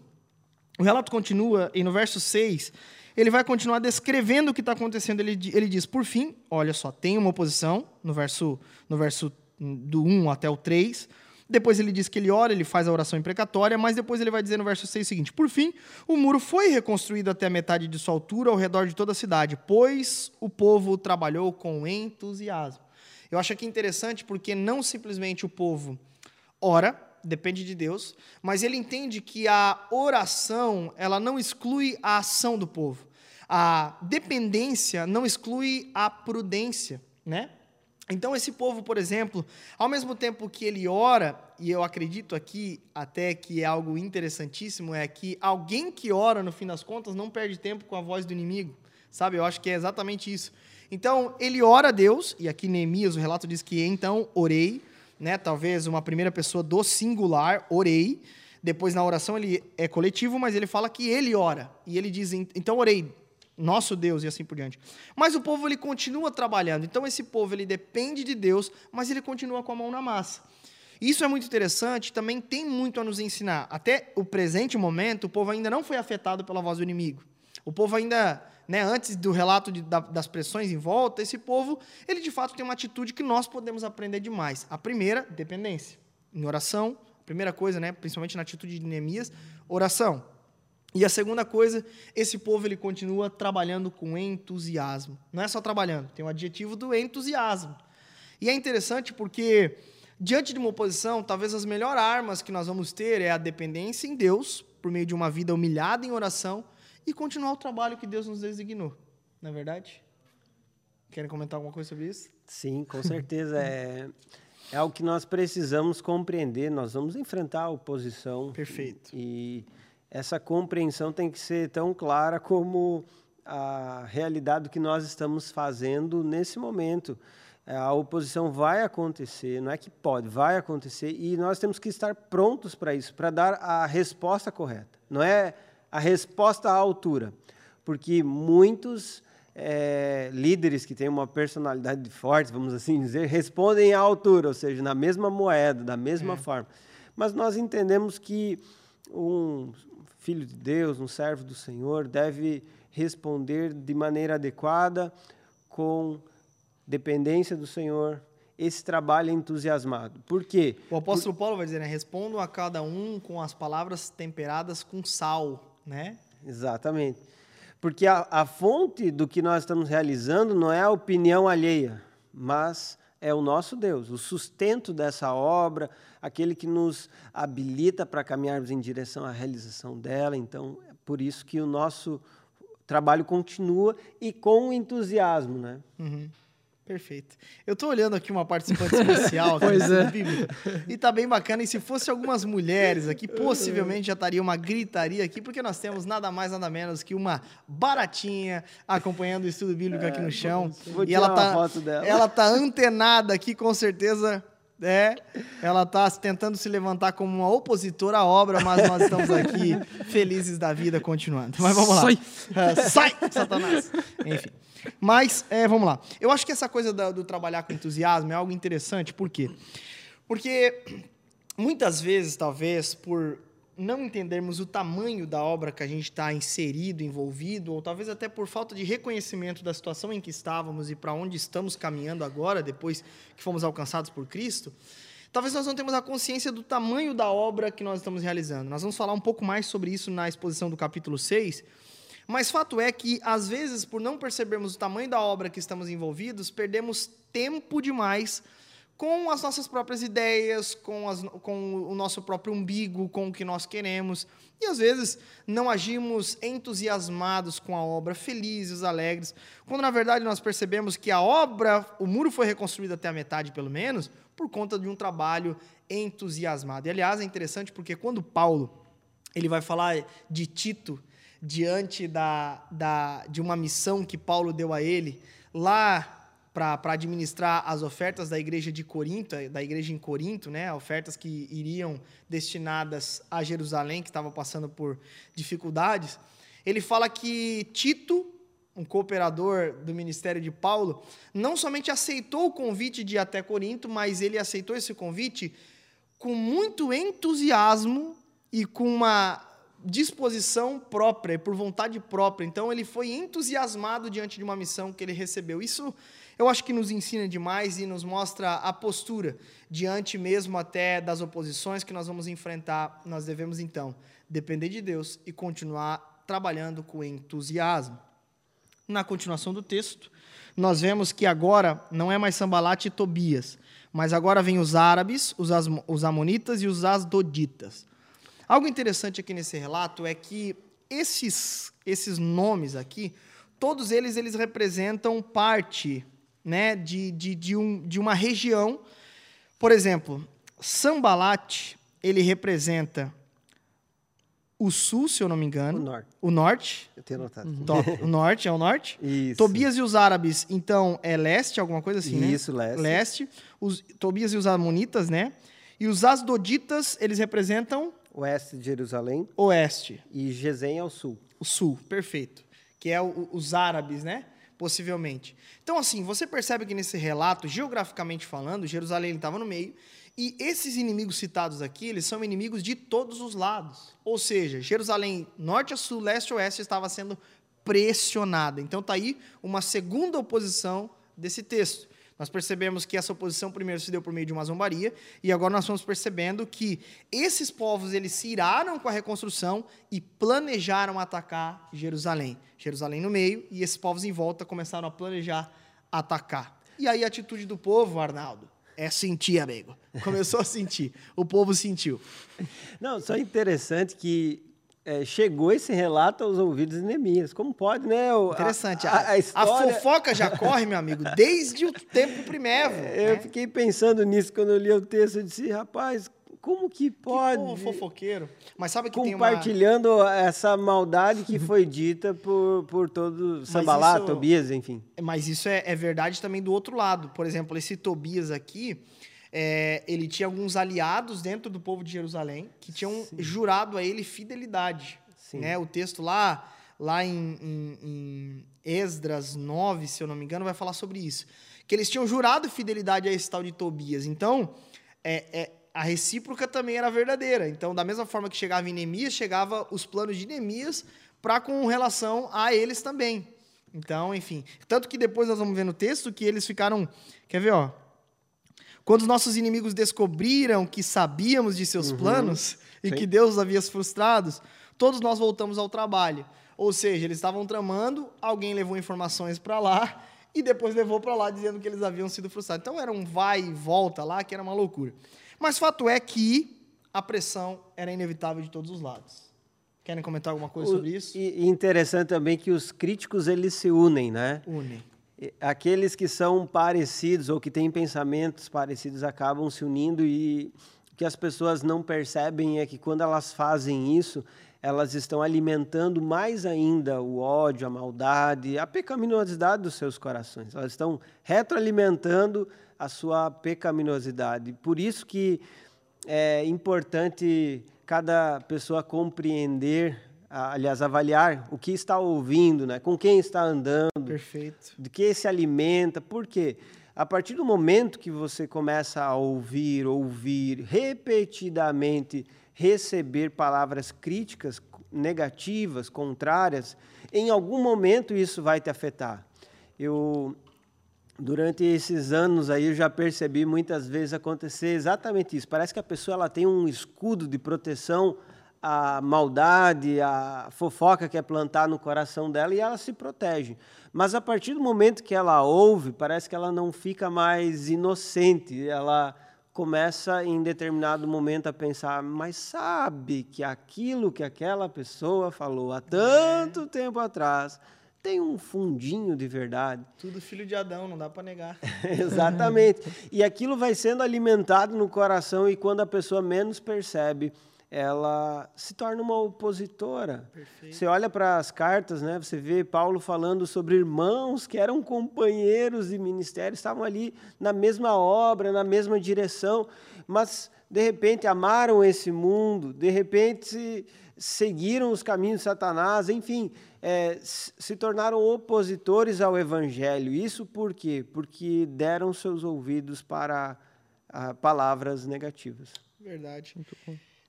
O relato continua e no verso 6, ele vai continuar descrevendo o que está acontecendo. Ele, ele diz, por fim, olha só, tem uma oposição, no verso, no verso do 1 até o 3, depois ele diz que ele ora, ele faz a oração imprecatória, mas depois ele vai dizer no verso 6 o seguinte: Por fim, o muro foi reconstruído até a metade de sua altura ao redor de toda a cidade, pois o povo trabalhou com entusiasmo. Eu acho aqui interessante porque não simplesmente o povo ora, depende de Deus, mas ele entende que a oração, ela não exclui a ação do povo. A dependência não exclui a prudência, né? Então, esse povo, por exemplo, ao mesmo tempo que ele ora, e eu acredito aqui até que é algo interessantíssimo, é que alguém que ora, no fim das contas, não perde tempo com a voz do inimigo, sabe? Eu acho que é exatamente isso. Então, ele ora a Deus, e aqui Neemias, o relato diz que então orei, né? Talvez uma primeira pessoa do singular, orei. Depois, na oração, ele é coletivo, mas ele fala que ele ora. E ele diz, então orei, nosso Deus e assim por diante. Mas o povo ele continua trabalhando. Então esse povo ele depende de Deus, mas ele continua com a mão na massa. Isso é muito interessante, também tem muito a nos ensinar. Até o presente momento, o povo ainda não foi afetado pela voz do inimigo. O povo ainda, né, antes do relato de, da, das pressões em volta, esse povo, ele de fato tem uma atitude que nós podemos aprender demais. A primeira, dependência. Em oração, primeira coisa, né, principalmente na atitude de Neemias, oração. E a segunda coisa, esse povo ele continua trabalhando com entusiasmo. Não é só trabalhando, tem o adjetivo do entusiasmo. E é interessante porque diante de uma oposição, talvez as melhores armas que nós vamos ter é a dependência em Deus, por meio de uma vida humilhada em oração e continuar o trabalho que Deus nos designou. Não é verdade? Querem comentar alguma coisa sobre isso? Sim, com certeza. é, é algo que nós precisamos compreender. Nós vamos enfrentar a oposição. Perfeito. E essa compreensão tem que ser tão clara como a realidade do que nós estamos fazendo nesse momento. A oposição vai acontecer, não é que pode, vai acontecer, e nós temos que estar prontos para isso, para dar a resposta correta. Não é a resposta à altura, porque muitos é, líderes que têm uma personalidade forte, vamos assim dizer, respondem à altura, ou seja, na mesma moeda, da mesma é. forma. Mas nós entendemos que um filho de Deus, um servo do Senhor, deve responder de maneira adequada, com dependência do Senhor esse trabalho entusiasmado. Por quê? O apóstolo Paulo vai dizer, né? Respondam a cada um com as palavras temperadas com sal, né? Exatamente. Porque a, a fonte do que nós estamos realizando não é a opinião alheia, mas é o nosso Deus, o sustento dessa obra, aquele que nos habilita para caminharmos em direção à realização dela. Então, é por isso que o nosso trabalho continua e com entusiasmo, né? Uhum. Perfeito. Eu estou olhando aqui uma participante especial aqui <laughs> Pois é. E tá bem bacana. E se fosse algumas mulheres aqui, possivelmente já estaria uma gritaria aqui, porque nós temos nada mais, nada menos que uma baratinha acompanhando o estudo bíblico aqui no chão. Vou e tirar ela tá, foto dela. ela tá antenada aqui, com certeza. É, ela tá tentando se levantar como uma opositora à obra, mas nós estamos aqui <laughs> felizes da vida continuando. Mas vamos lá. Sai. É, sai, Satanás! Enfim. Mas, é, vamos lá. Eu acho que essa coisa da- do trabalhar com entusiasmo é algo interessante, por quê? Porque muitas vezes, talvez, por não entendermos o tamanho da obra que a gente está inserido, envolvido, ou talvez até por falta de reconhecimento da situação em que estávamos e para onde estamos caminhando agora, depois que fomos alcançados por Cristo, talvez nós não temos a consciência do tamanho da obra que nós estamos realizando. Nós vamos falar um pouco mais sobre isso na exposição do capítulo 6, mas fato é que, às vezes, por não percebermos o tamanho da obra que estamos envolvidos, perdemos tempo demais com as nossas próprias ideias, com, as- com o nosso próprio umbigo, com o que nós queremos. E às vezes não agimos entusiasmados com a obra, felizes, alegres, quando na verdade nós percebemos que a obra, o muro foi reconstruído até a metade pelo menos, por conta de um trabalho entusiasmado. E aliás, é interessante porque quando Paulo ele vai falar de Tito diante da, da, de uma missão que Paulo deu a ele lá para administrar as ofertas da igreja de Corinto, da igreja em Corinto, né? Ofertas que iriam destinadas a Jerusalém, que estava passando por dificuldades. Ele fala que Tito, um cooperador do ministério de Paulo, não somente aceitou o convite de ir até Corinto, mas ele aceitou esse convite com muito entusiasmo e com uma disposição própria, por vontade própria. Então ele foi entusiasmado diante de uma missão que ele recebeu. Isso eu acho que nos ensina demais e nos mostra a postura diante mesmo até das oposições que nós vamos enfrentar. Nós devemos então depender de Deus e continuar trabalhando com entusiasmo. Na continuação do texto, nós vemos que agora não é mais Sambalate e Tobias, mas agora vem os árabes, os, os amonitas e os asdoditas. Algo interessante aqui nesse relato é que esses, esses nomes aqui, todos eles, eles representam parte né, de, de, de, um, de uma região. Por exemplo, Sambalate, ele representa o sul, se eu não me engano. O norte. O norte. Eu tenho anotado. Top. O norte é o norte. <laughs> Isso. Tobias e os árabes, então, é leste, alguma coisa assim, né? Isso, leste. Leste. Os, Tobias e os amonitas, né? E os asdoditas, eles representam Oeste de Jerusalém oeste, e Gesem ao sul. o sul, perfeito. Que é o- os árabes, né? Possivelmente. Então, assim, você percebe que nesse relato, geograficamente falando, Jerusalém estava no meio, e esses inimigos citados aqui, eles são inimigos de todos os lados. Ou seja, Jerusalém, norte a sul, leste a oeste, estava sendo pressionada. Então, tá aí uma segunda oposição desse texto. Nós percebemos que essa oposição primeiro se deu por meio de uma zombaria, e agora nós estamos percebendo que esses povos eles se iraram com a reconstrução e planejaram atacar Jerusalém. Jerusalém no meio, e esses povos em volta começaram a planejar atacar. E aí a atitude do povo, Arnaldo, é sentir, amigo. Começou a sentir. O povo sentiu. Não, só interessante que é, chegou esse relato aos ouvidos de Neemias. Como pode, né? o- a- Interessante. A, A, a a história... fofoca já corre, meu amigo, desde o tempo primevo. <laughs> Eu né? fiquei pensando nisso quando eu li o texto. Eu disse, rapaz, como que Que pode? povo fofoqueiro. Mas sabe que tem uma... compartilhando essa maldade que foi dita por, por todo Sambalá, isso- Tobias, enfim. Mas isso é, é verdade também do outro lado. Por exemplo, esse Tobias aqui, é, ele tinha alguns aliados dentro do povo de Jerusalém que tinham jurado a ele fidelidade. Sim. Né? O texto lá, lá em, em- em Esdras 9, se eu não me engano, vai falar sobre isso. Que eles tinham jurado fidelidade a esse tal de Tobias. Então, é, é, a recíproca também era verdadeira. Então, da mesma forma que chegava em Neemias, chegava os planos de Neemias para com relação a eles também. Então, enfim. Tanto que depois nós vamos ver no texto que eles ficaram. Quer ver, ó? Quando os nossos inimigos descobriram que sabíamos de seus planos e Sim. que Deus os havia frustrados, todos nós voltamos ao trabalho. Ou seja, eles estavam tramando, alguém levou informações para lá e depois levou para lá dizendo que eles haviam sido frustrados. Então era um vai e volta lá que era uma loucura. Mas fato é que a pressão era inevitável de todos os lados. Querem comentar alguma coisa sobre isso? E, interessante também que os críticos eles se unem, né? Une. Aqueles que são parecidos ou que têm pensamentos parecidos acabam se unindo e o que as pessoas não percebem é que quando elas fazem isso, elas estão alimentando mais ainda o ódio, a maldade, a pecaminosidade dos seus corações. Elas estão retroalimentando a sua pecaminosidade. Por isso que é importante cada pessoa compreender, aliás, avaliar o que está ouvindo, né? com quem está andando, Perfeito. de que se alimenta. Por quê? A partir do momento que você começa a ouvir, ouvir repetidamente, receber palavras críticas, negativas, contrárias, em algum momento isso vai te afetar. Eu Durante esses anos aí eu já percebi muitas vezes acontecer exatamente isso. Parece que a pessoa ela tem um escudo de proteção à maldade, à fofoca que é plantar no coração dela e ela se protege. Mas a partir do momento que ela ouve, parece que ela não fica mais inocente. Ela começa em determinado momento a pensar, mas sabe que aquilo que aquela pessoa falou há tanto tempo atrás tem um fundinho de verdade. Tudo filho de Adão, não dá para negar. <laughs> Exatamente. E aquilo vai sendo alimentado no coração e quando a pessoa menos percebe, ela se torna uma opositora. Você olha para as cartas, né? Você vê Paulo falando sobre irmãos que eram companheiros de ministério, estavam ali na mesma obra, na mesma direção, mas de repente amaram esse mundo, de repente seguiram os caminhos de Satanás, enfim, é, se tornaram opositores ao Evangelho. Isso por quê? Porque deram seus ouvidos para ah, palavras negativas. Verdade.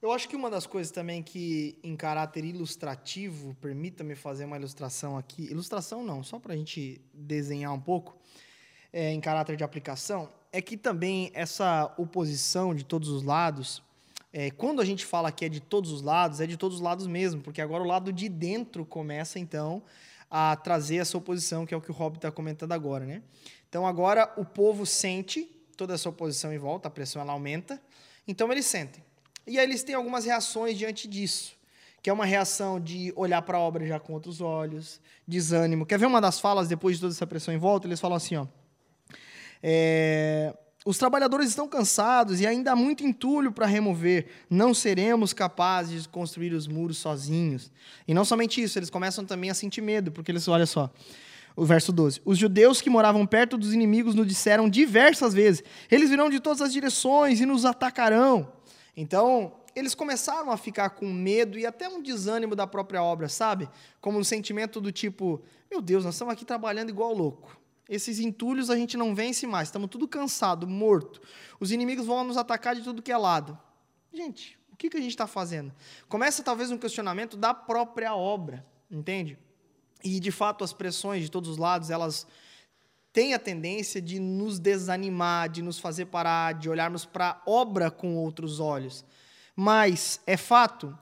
Eu acho que uma das coisas também que, em caráter ilustrativo, permita-me fazer uma ilustração aqui. Ilustração não, só para a gente desenhar um pouco, é, em caráter de aplicação, é que também essa oposição de todos os lados, é, quando a gente fala que é de todos os lados, é de todos os lados mesmo, porque agora o lado de dentro começa, então, a trazer essa oposição, que é o que o Rob está comentando agora, né? Então, agora o povo sente toda essa oposição em volta, a pressão ela aumenta, então eles sentem. E aí eles têm algumas reações diante disso, que é uma reação de olhar para a obra já com outros olhos, desânimo. Quer ver uma das falas depois de toda essa pressão em volta? Eles falam assim, ó. É, os trabalhadores estão cansados e ainda há muito entulho para remover. Não seremos capazes de construir os muros sozinhos. E não somente isso, eles começam também a sentir medo, porque eles, olha só, o verso 12. Os judeus que moravam perto dos inimigos nos disseram diversas vezes: eles virão de todas as direções e nos atacarão. Então, eles começaram a ficar com medo e até um desânimo da própria obra, sabe? Como um sentimento do tipo: meu Deus, nós estamos aqui trabalhando igual louco. Esses entulhos a gente não vence mais, estamos tudo cansado, morto. Os inimigos vão nos atacar de tudo que é lado. Gente, o que, que a gente está fazendo? Começa talvez um questionamento da própria obra, entende? E de fato as pressões de todos os lados, elas têm a tendência de nos desanimar, de nos fazer parar, de olharmos para a obra com outros olhos. Mas é fato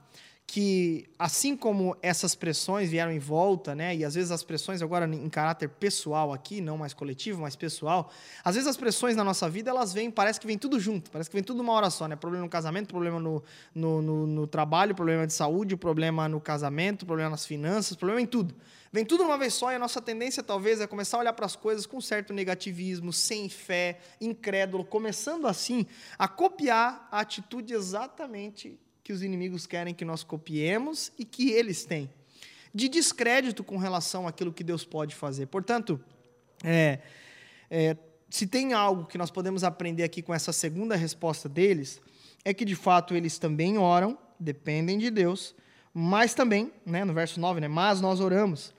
que, assim como essas pressões vieram em volta, né, e às vezes as pressões agora em caráter pessoal aqui, não mais coletivo, mas pessoal, às vezes as pressões na nossa vida, elas vêm, parece que vem tudo junto, parece que vem tudo numa hora só, né? Problema no casamento, problema no, no, no, no trabalho, problema de saúde, problema no casamento, problema nas finanças, problema em tudo. Vem tudo uma vez só e a nossa tendência talvez é começar a olhar para as coisas com certo negativismo, sem fé, incrédulo, começando assim a copiar a atitude exatamente que os inimigos querem que nós copiemos e que eles têm. De descrédito com relação àquilo que Deus pode fazer. Portanto, é, é, se tem algo que nós podemos aprender aqui com essa segunda resposta deles, é que de fato eles também oram, dependem de Deus, mas também, né, no verso 9, né, mas nós oramos.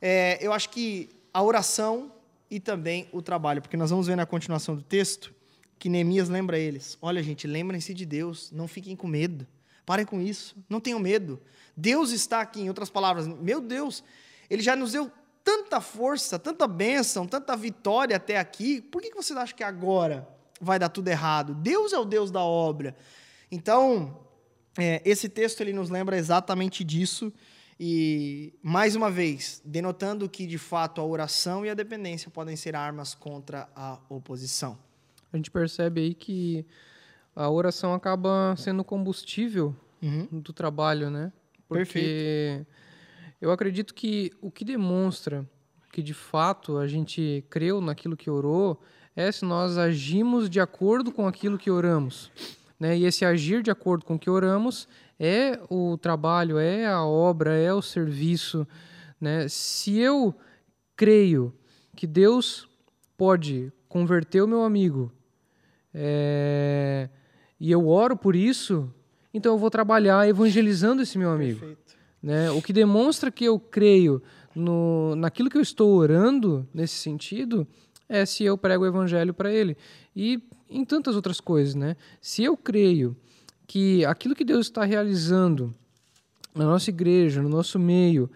É, eu acho que a oração e também o trabalho, porque nós vamos ver na continuação do texto que Neemias lembra eles: olha, gente, lembrem-se de Deus, não fiquem com medo, parem com isso, não tenham medo. Deus está aqui, em outras palavras, meu Deus, Ele já nos deu tanta força, tanta bênção, tanta vitória até aqui, por que vocês acham que agora vai dar tudo errado. Deus é o Deus da obra. Então, é, esse texto ele nos lembra exatamente disso. E, mais uma vez, denotando que, de fato, a oração e a dependência podem ser armas contra a oposição. A gente percebe aí que a oração acaba sendo combustível Uhum. do trabalho, né? Porque Perfeito. eu acredito que o que demonstra que de fato a gente creu naquilo que orou é se nós agimos de acordo com aquilo que oramos. Né? E esse agir de acordo com o que oramos é o trabalho, é a obra, é o serviço. Né? Se eu creio que Deus pode converter o meu amigo é, e eu oro por isso, então eu vou trabalhar evangelizando esse meu amigo. Perfeito. Né? O que demonstra que eu creio no, naquilo que eu estou orando nesse sentido é se eu prego o evangelho para ele. E em tantas outras coisas, né? Se eu creio que aquilo que Deus está realizando na nossa igreja, no nosso meio,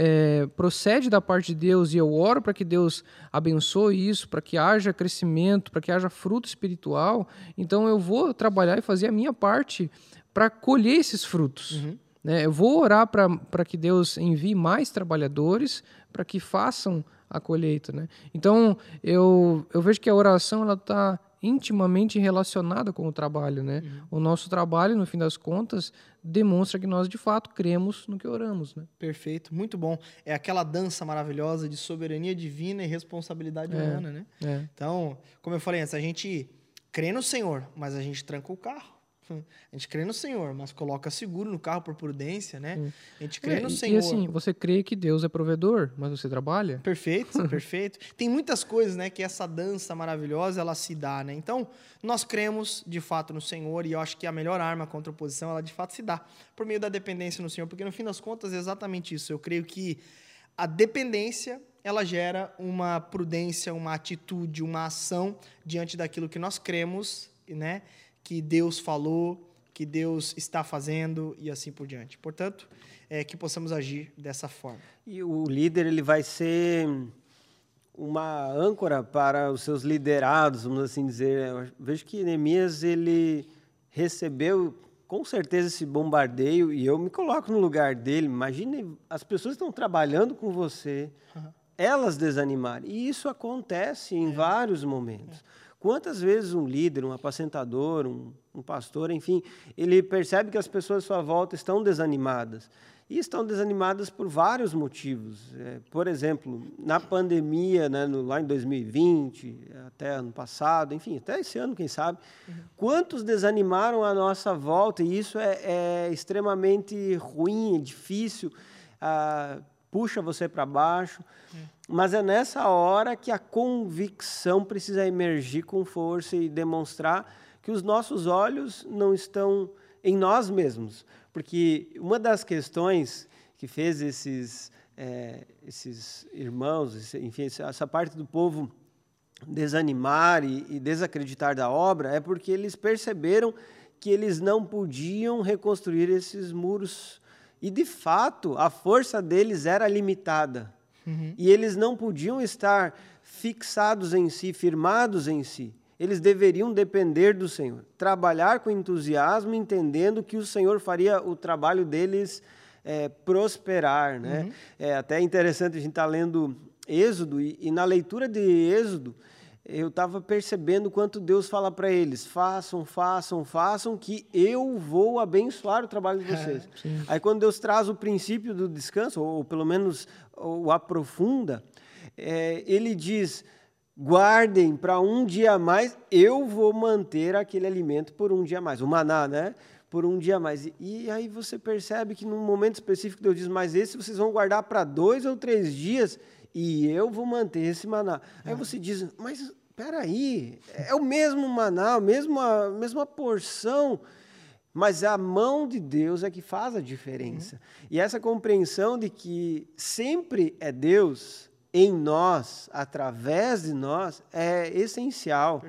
é, procede da parte de Deus e eu oro para que Deus abençoe isso, para que haja crescimento, para que haja fruto espiritual, então eu vou trabalhar e fazer a minha parte para colher esses frutos. Né? Eu vou orar para que Deus envie mais trabalhadores para que façam a colheita. Né? Então, eu, eu vejo que a oração está intimamente relacionada com o trabalho. Né? O nosso trabalho, no fim das contas, demonstra que nós, de fato, cremos no que oramos. Né? Perfeito, muito bom. É aquela dança maravilhosa de soberania divina e responsabilidade humana, né? É. Então, como eu falei antes, a gente crê no Senhor, mas a gente tranca o carro. A gente crê no Senhor, mas coloca seguro no carro por prudência, né? A gente crê É, no Senhor. E assim, você crê que Deus é provedor, mas você trabalha? Perfeito, <laughs> perfeito. Tem muitas coisas, né, que essa dança maravilhosa ela se dá, né? Então, nós cremos de fato no Senhor e eu acho que a melhor arma contra a oposição, ela de fato se dá por meio da dependência no Senhor, porque no fim das contas é exatamente isso. Eu creio que a dependência, ela gera uma prudência, uma atitude, uma ação diante daquilo que nós cremos, né, que Deus falou, que Deus está fazendo e assim por diante. Portanto, é que possamos agir dessa forma. E o líder ele vai ser uma âncora para os seus liderados, vamos assim dizer. Eu vejo que Neemias ele recebeu com certeza esse bombardeio e eu me coloco no lugar dele. Imagine as pessoas estão trabalhando com você, elas desanimarem. E isso acontece em vários momentos. Quantas vezes um líder, um apacentador, um, um pastor, enfim, ele percebe que as pessoas à sua volta estão desanimadas. E estão desanimadas por vários motivos. É, por exemplo, na pandemia, né, no- lá em 2020, até ano passado, enfim, até esse ano, quem sabe, quantos desanimaram a nossa volta? E isso é, é extremamente ruim, é difícil, ah, puxa você para baixo. Mas é nessa hora que a convicção precisa emergir com força e demonstrar que os nossos olhos não estão em nós mesmos. Porque uma das questões que fez esses, eh, esses irmãos, enfim, essa- essa parte do povo desanimar e, e desacreditar da obra é porque eles perceberam que eles não podiam reconstruir esses muros. E, de fato, a força deles era limitada. E eles não podiam estar fixados em si, firmados em si. Eles deveriam depender do Senhor, trabalhar com entusiasmo, entendendo que o Senhor faria o trabalho deles eh, prosperar. Né? É até interessante a gente estar lendo Êxodo, e, e na leitura de Êxodo, eu estava percebendo quanto Deus fala para eles: façam, façam, façam, que eu vou abençoar o trabalho de <laughs> vocês. Aí, quando Deus traz o princípio do descanso, ou, pelo menos o aprofunda, é, ele diz: guardem para um dia a mais, eu vou manter aquele alimento por um dia a mais. O maná, né? Por um dia a mais. E, e aí você percebe que num momento específico Deus diz: mas esse vocês vão guardar para dois ou três dias e eu vou manter esse maná. Aí você diz: mas espera aí, é o mesmo maná, a mesma, a mesma porção. Mas a mão de Deus é que faz a diferença. E essa compreensão de que sempre é Deus em nós, através de nós, é essencial.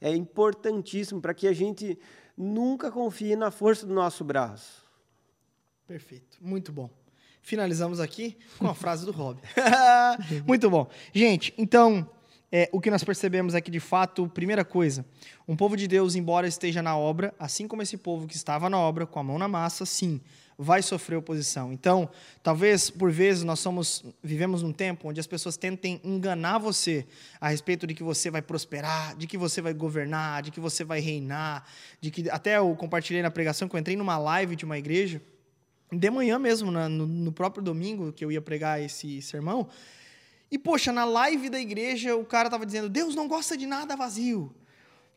É importantíssimo para que a gente nunca confie na força do nosso braço. Perfeito, muito bom. Finalizamos aqui com a frase do Rob. <laughs> <laughs> muito bom. Gente, então, é, o que nós percebemos é que, de fato, primeira coisa, um povo de Deus, embora esteja na obra, assim como esse povo que estava na obra, com a mão na massa, sim, vai sofrer oposição. Então, talvez por vezes nós somos vivemos num tempo onde as pessoas tentem enganar você a respeito de que você vai prosperar, de que você vai governar, de que você vai reinar, de que até eu compartilhei na pregação que eu entrei numa live de uma igreja de manhã mesmo, no, no próprio domingo que eu ia pregar esse sermão. E poxa, na live da igreja o cara tava dizendo: "Deus não gosta de nada vazio".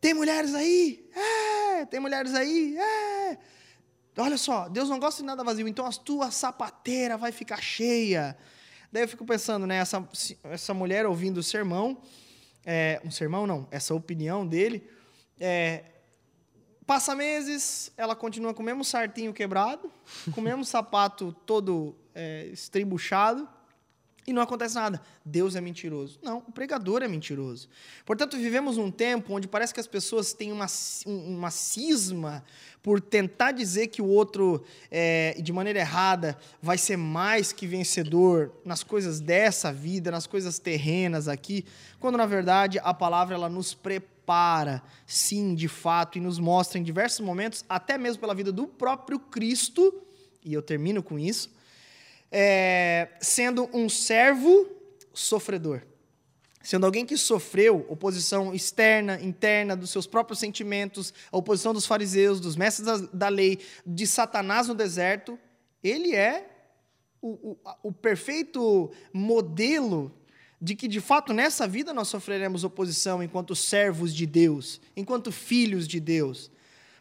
Tem mulheres aí? É, tem mulheres aí? É. Olha só, Deus não gosta de nada vazio, então a tua sapateira vai ficar cheia. Daí eu fico pensando, né, essa, essa mulher ouvindo o sermão, é, um sermão não, essa opinião dele, é, passa meses, ela continua com o mesmo sartinho quebrado, com o mesmo sapato todo é, estribuchado, e não acontece nada. Deus é mentiroso. Não, o pregador é mentiroso. Portanto, vivemos num tempo onde parece que as pessoas têm uma, uma cisma por tentar dizer que o outro, é, de maneira errada, vai ser mais que vencedor nas coisas dessa vida, nas coisas terrenas aqui, quando na verdade a palavra ela nos prepara, sim, de fato, e nos mostra em diversos momentos, até mesmo pela vida do próprio Cristo, e eu termino com isso, é, sendo um servo sofredor sendo alguém que sofreu oposição externa, interna, dos seus próprios sentimentos, a oposição dos fariseus, dos mestres da, da lei, de Satanás no deserto, ele é o, o, o perfeito modelo de que, de fato, nessa vida nós sofreremos oposição enquanto servos de Deus, enquanto filhos de Deus.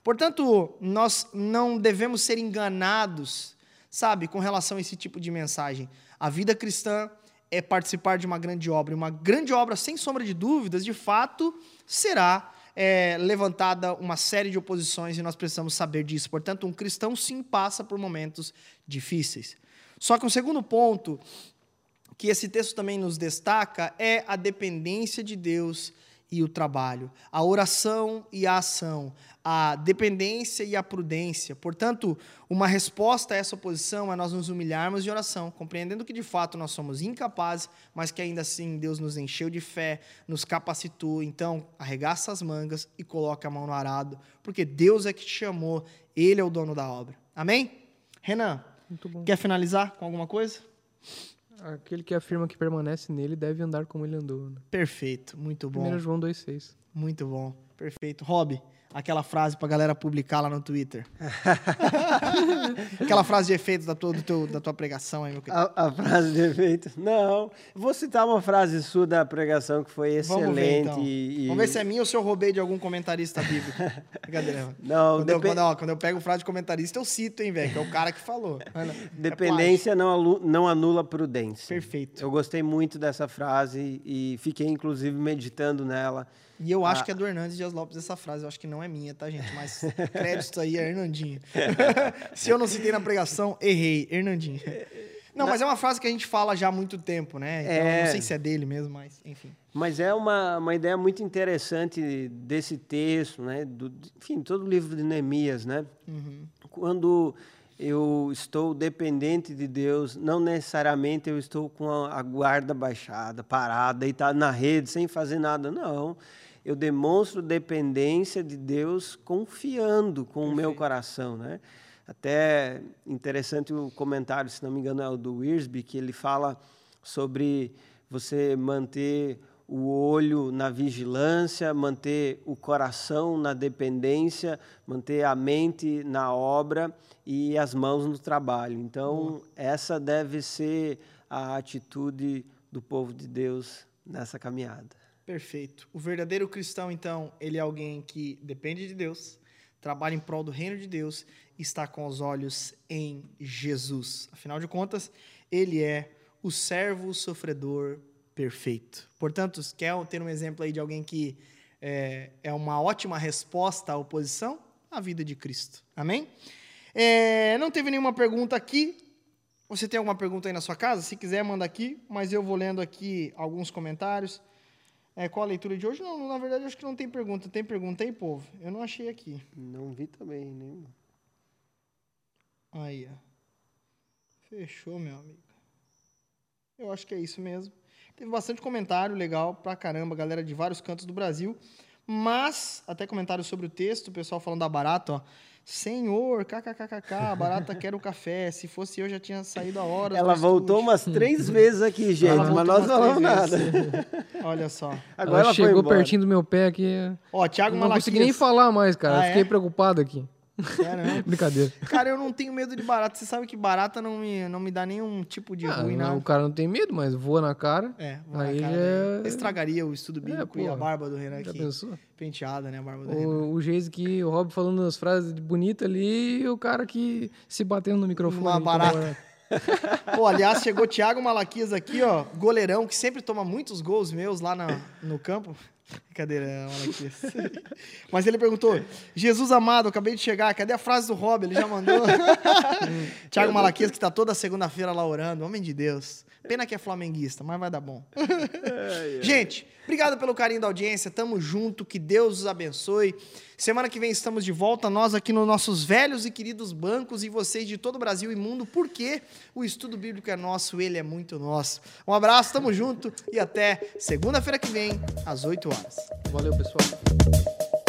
Portanto, nós não devemos ser enganados, sabe, com relação a esse tipo de mensagem. A vida cristã é participar de uma grande obra. Uma grande obra, sem sombra de dúvidas, de fato, será é, levantada uma série de oposições e nós precisamos saber disso. Portanto, um cristão sim passa por momentos difíceis. Só que um segundo ponto que esse texto também nos destaca é a dependência de Deus e o trabalho, a oração e a ação, a dependência e a prudência. Portanto, uma resposta a essa oposição é nós nos humilharmos de oração, compreendendo que de fato nós somos incapazes, mas que ainda assim Deus nos encheu de fé, nos capacitou. Então, arregaça as mangas e coloca a mão no arado, porque Deus é que te chamou, Ele é o dono da obra. Amém? Renan, quer finalizar com alguma coisa? Aquele que afirma que permanece nele deve andar como ele andou. Né? Perfeito, muito bom. 1 João 2,6. Muito bom, perfeito. Rob, aquela frase pra galera publicar lá no Twitter. <laughs> aquela frase de efeito da tua, teu, da tua pregação aí, meu querido. A, a, frase de efeito? Não. Vou citar uma frase sua da pregação que foi excelente. Vamos ver, então. e, Vamos ver se é minha ou se eu roubei de algum comentarista bíblico. <laughs> Brincadeira. Não, quando, eu, quando, ó, quando eu pego frase de comentarista, eu cito, hein, velho, que é o cara que falou. <laughs> Dependência é não, não anula prudência. Perfeito. Eu gostei muito dessa frase e fiquei, inclusive, meditando nela. E eu acho ah. que é do Hernandes Dias Lopes essa frase. Eu acho que não é minha, tá, gente? Mas <laughs> crédito aí é Hernandinho. <laughs> Se eu não citei na pregação, errei. Hernandinho. Não, mas é uma frase que a gente fala já há muito tempo, né? Então, é... não sei se é dele mesmo, mas enfim. Mas é uma, uma ideia muito interessante desse texto, né? Do, enfim, todo o livro de Neemias, né? Uhum. Quando eu estou dependente de Deus, não necessariamente eu estou com a guarda baixada, parada, deitado na rede, sem fazer nada, não eu demonstro dependência de Deus confiando com Perfeito. o meu coração, né? Até interessante o comentário, se não me engano, é o do Wiersbe, que ele fala sobre você manter o olho na vigilância, manter o coração na dependência, manter a mente na obra e as mãos no trabalho. Então, essa deve ser a atitude do povo de Deus nessa caminhada. Perfeito. O verdadeiro cristão, então, ele é alguém que depende de Deus, trabalha em prol do reino de Deus está com os olhos em Jesus. Afinal de contas, ele é o servo sofredor perfeito. Portanto, quer ter um exemplo aí de alguém que é, é uma ótima resposta à oposição? A vida de Cristo. Amém? É, não teve nenhuma pergunta aqui. Você tem alguma pergunta aí na sua casa? Se quiser, manda aqui, mas eu vou lendo aqui alguns comentários. É, qual a leitura de hoje? Não, na verdade, acho que não tem pergunta. Tem pergunta aí, povo? Eu não achei aqui. Não vi também nenhuma. Aí, ó. Fechou, meu amigo. Eu acho que é isso mesmo. Teve bastante comentário legal pra caramba, galera de vários cantos do Brasil. Mas, até comentário sobre o texto, o pessoal falando da barata, ó. Senhor, kkkk, a barata quer o café. Se fosse eu, já tinha saído a hora. Ela voltou umas três vezes aqui, gente, Ela mas nós não falamos nada. <laughs> Olha só. Agora ela ela chegou pertinho do meu pé aqui. Ó, Thiago Não Malaquias. consegui nem falar mais, cara. Ah, Fiquei é? preocupado aqui. <laughs> Brincadeira. Cara, eu não tenho medo de barata. Você sabe que barata não me, não me dá nenhum tipo de Ah, ruim, não, nada. o cara não tem medo, mas voa na cara. É, vai Aí na cara é-. Estragaria o estudo bíblico e a barba do Renan Já aqui. pensou? Penteada, né? A barba do Renan. O, o jeito que o Rob falando as frases bonitas ali e o cara que se batendo no microfone. Uma ali, barata. É. tomando- <laughs> Pô, aliás, chegou o Thiago Malaquias aqui, ó, goleirão, que sempre toma muitos gols meus lá na- no campo. Brincadeira, Malaquias. <laughs> Mas ele perguntou: Jesus amado, acabei de chegar, cadê a frase do Rob? Ele já mandou. <laughs> Thiago Malaquias, que tá toda segunda-feira lá orando, homem de Deus. Pena que é flamenguista, mas vai dar bom. <laughs> Gente, obrigado pelo carinho da audiência, tamo junto, que Deus os abençoe. Semana que vem estamos de volta, nós aqui nos nossos velhos e queridos bancos e vocês de todo o Brasil e mundo, porque o estudo bíblico é nosso, ele é muito nosso. Um abraço, tamo junto e até segunda-feira que vem, às 8 horas. Valeu, pessoal.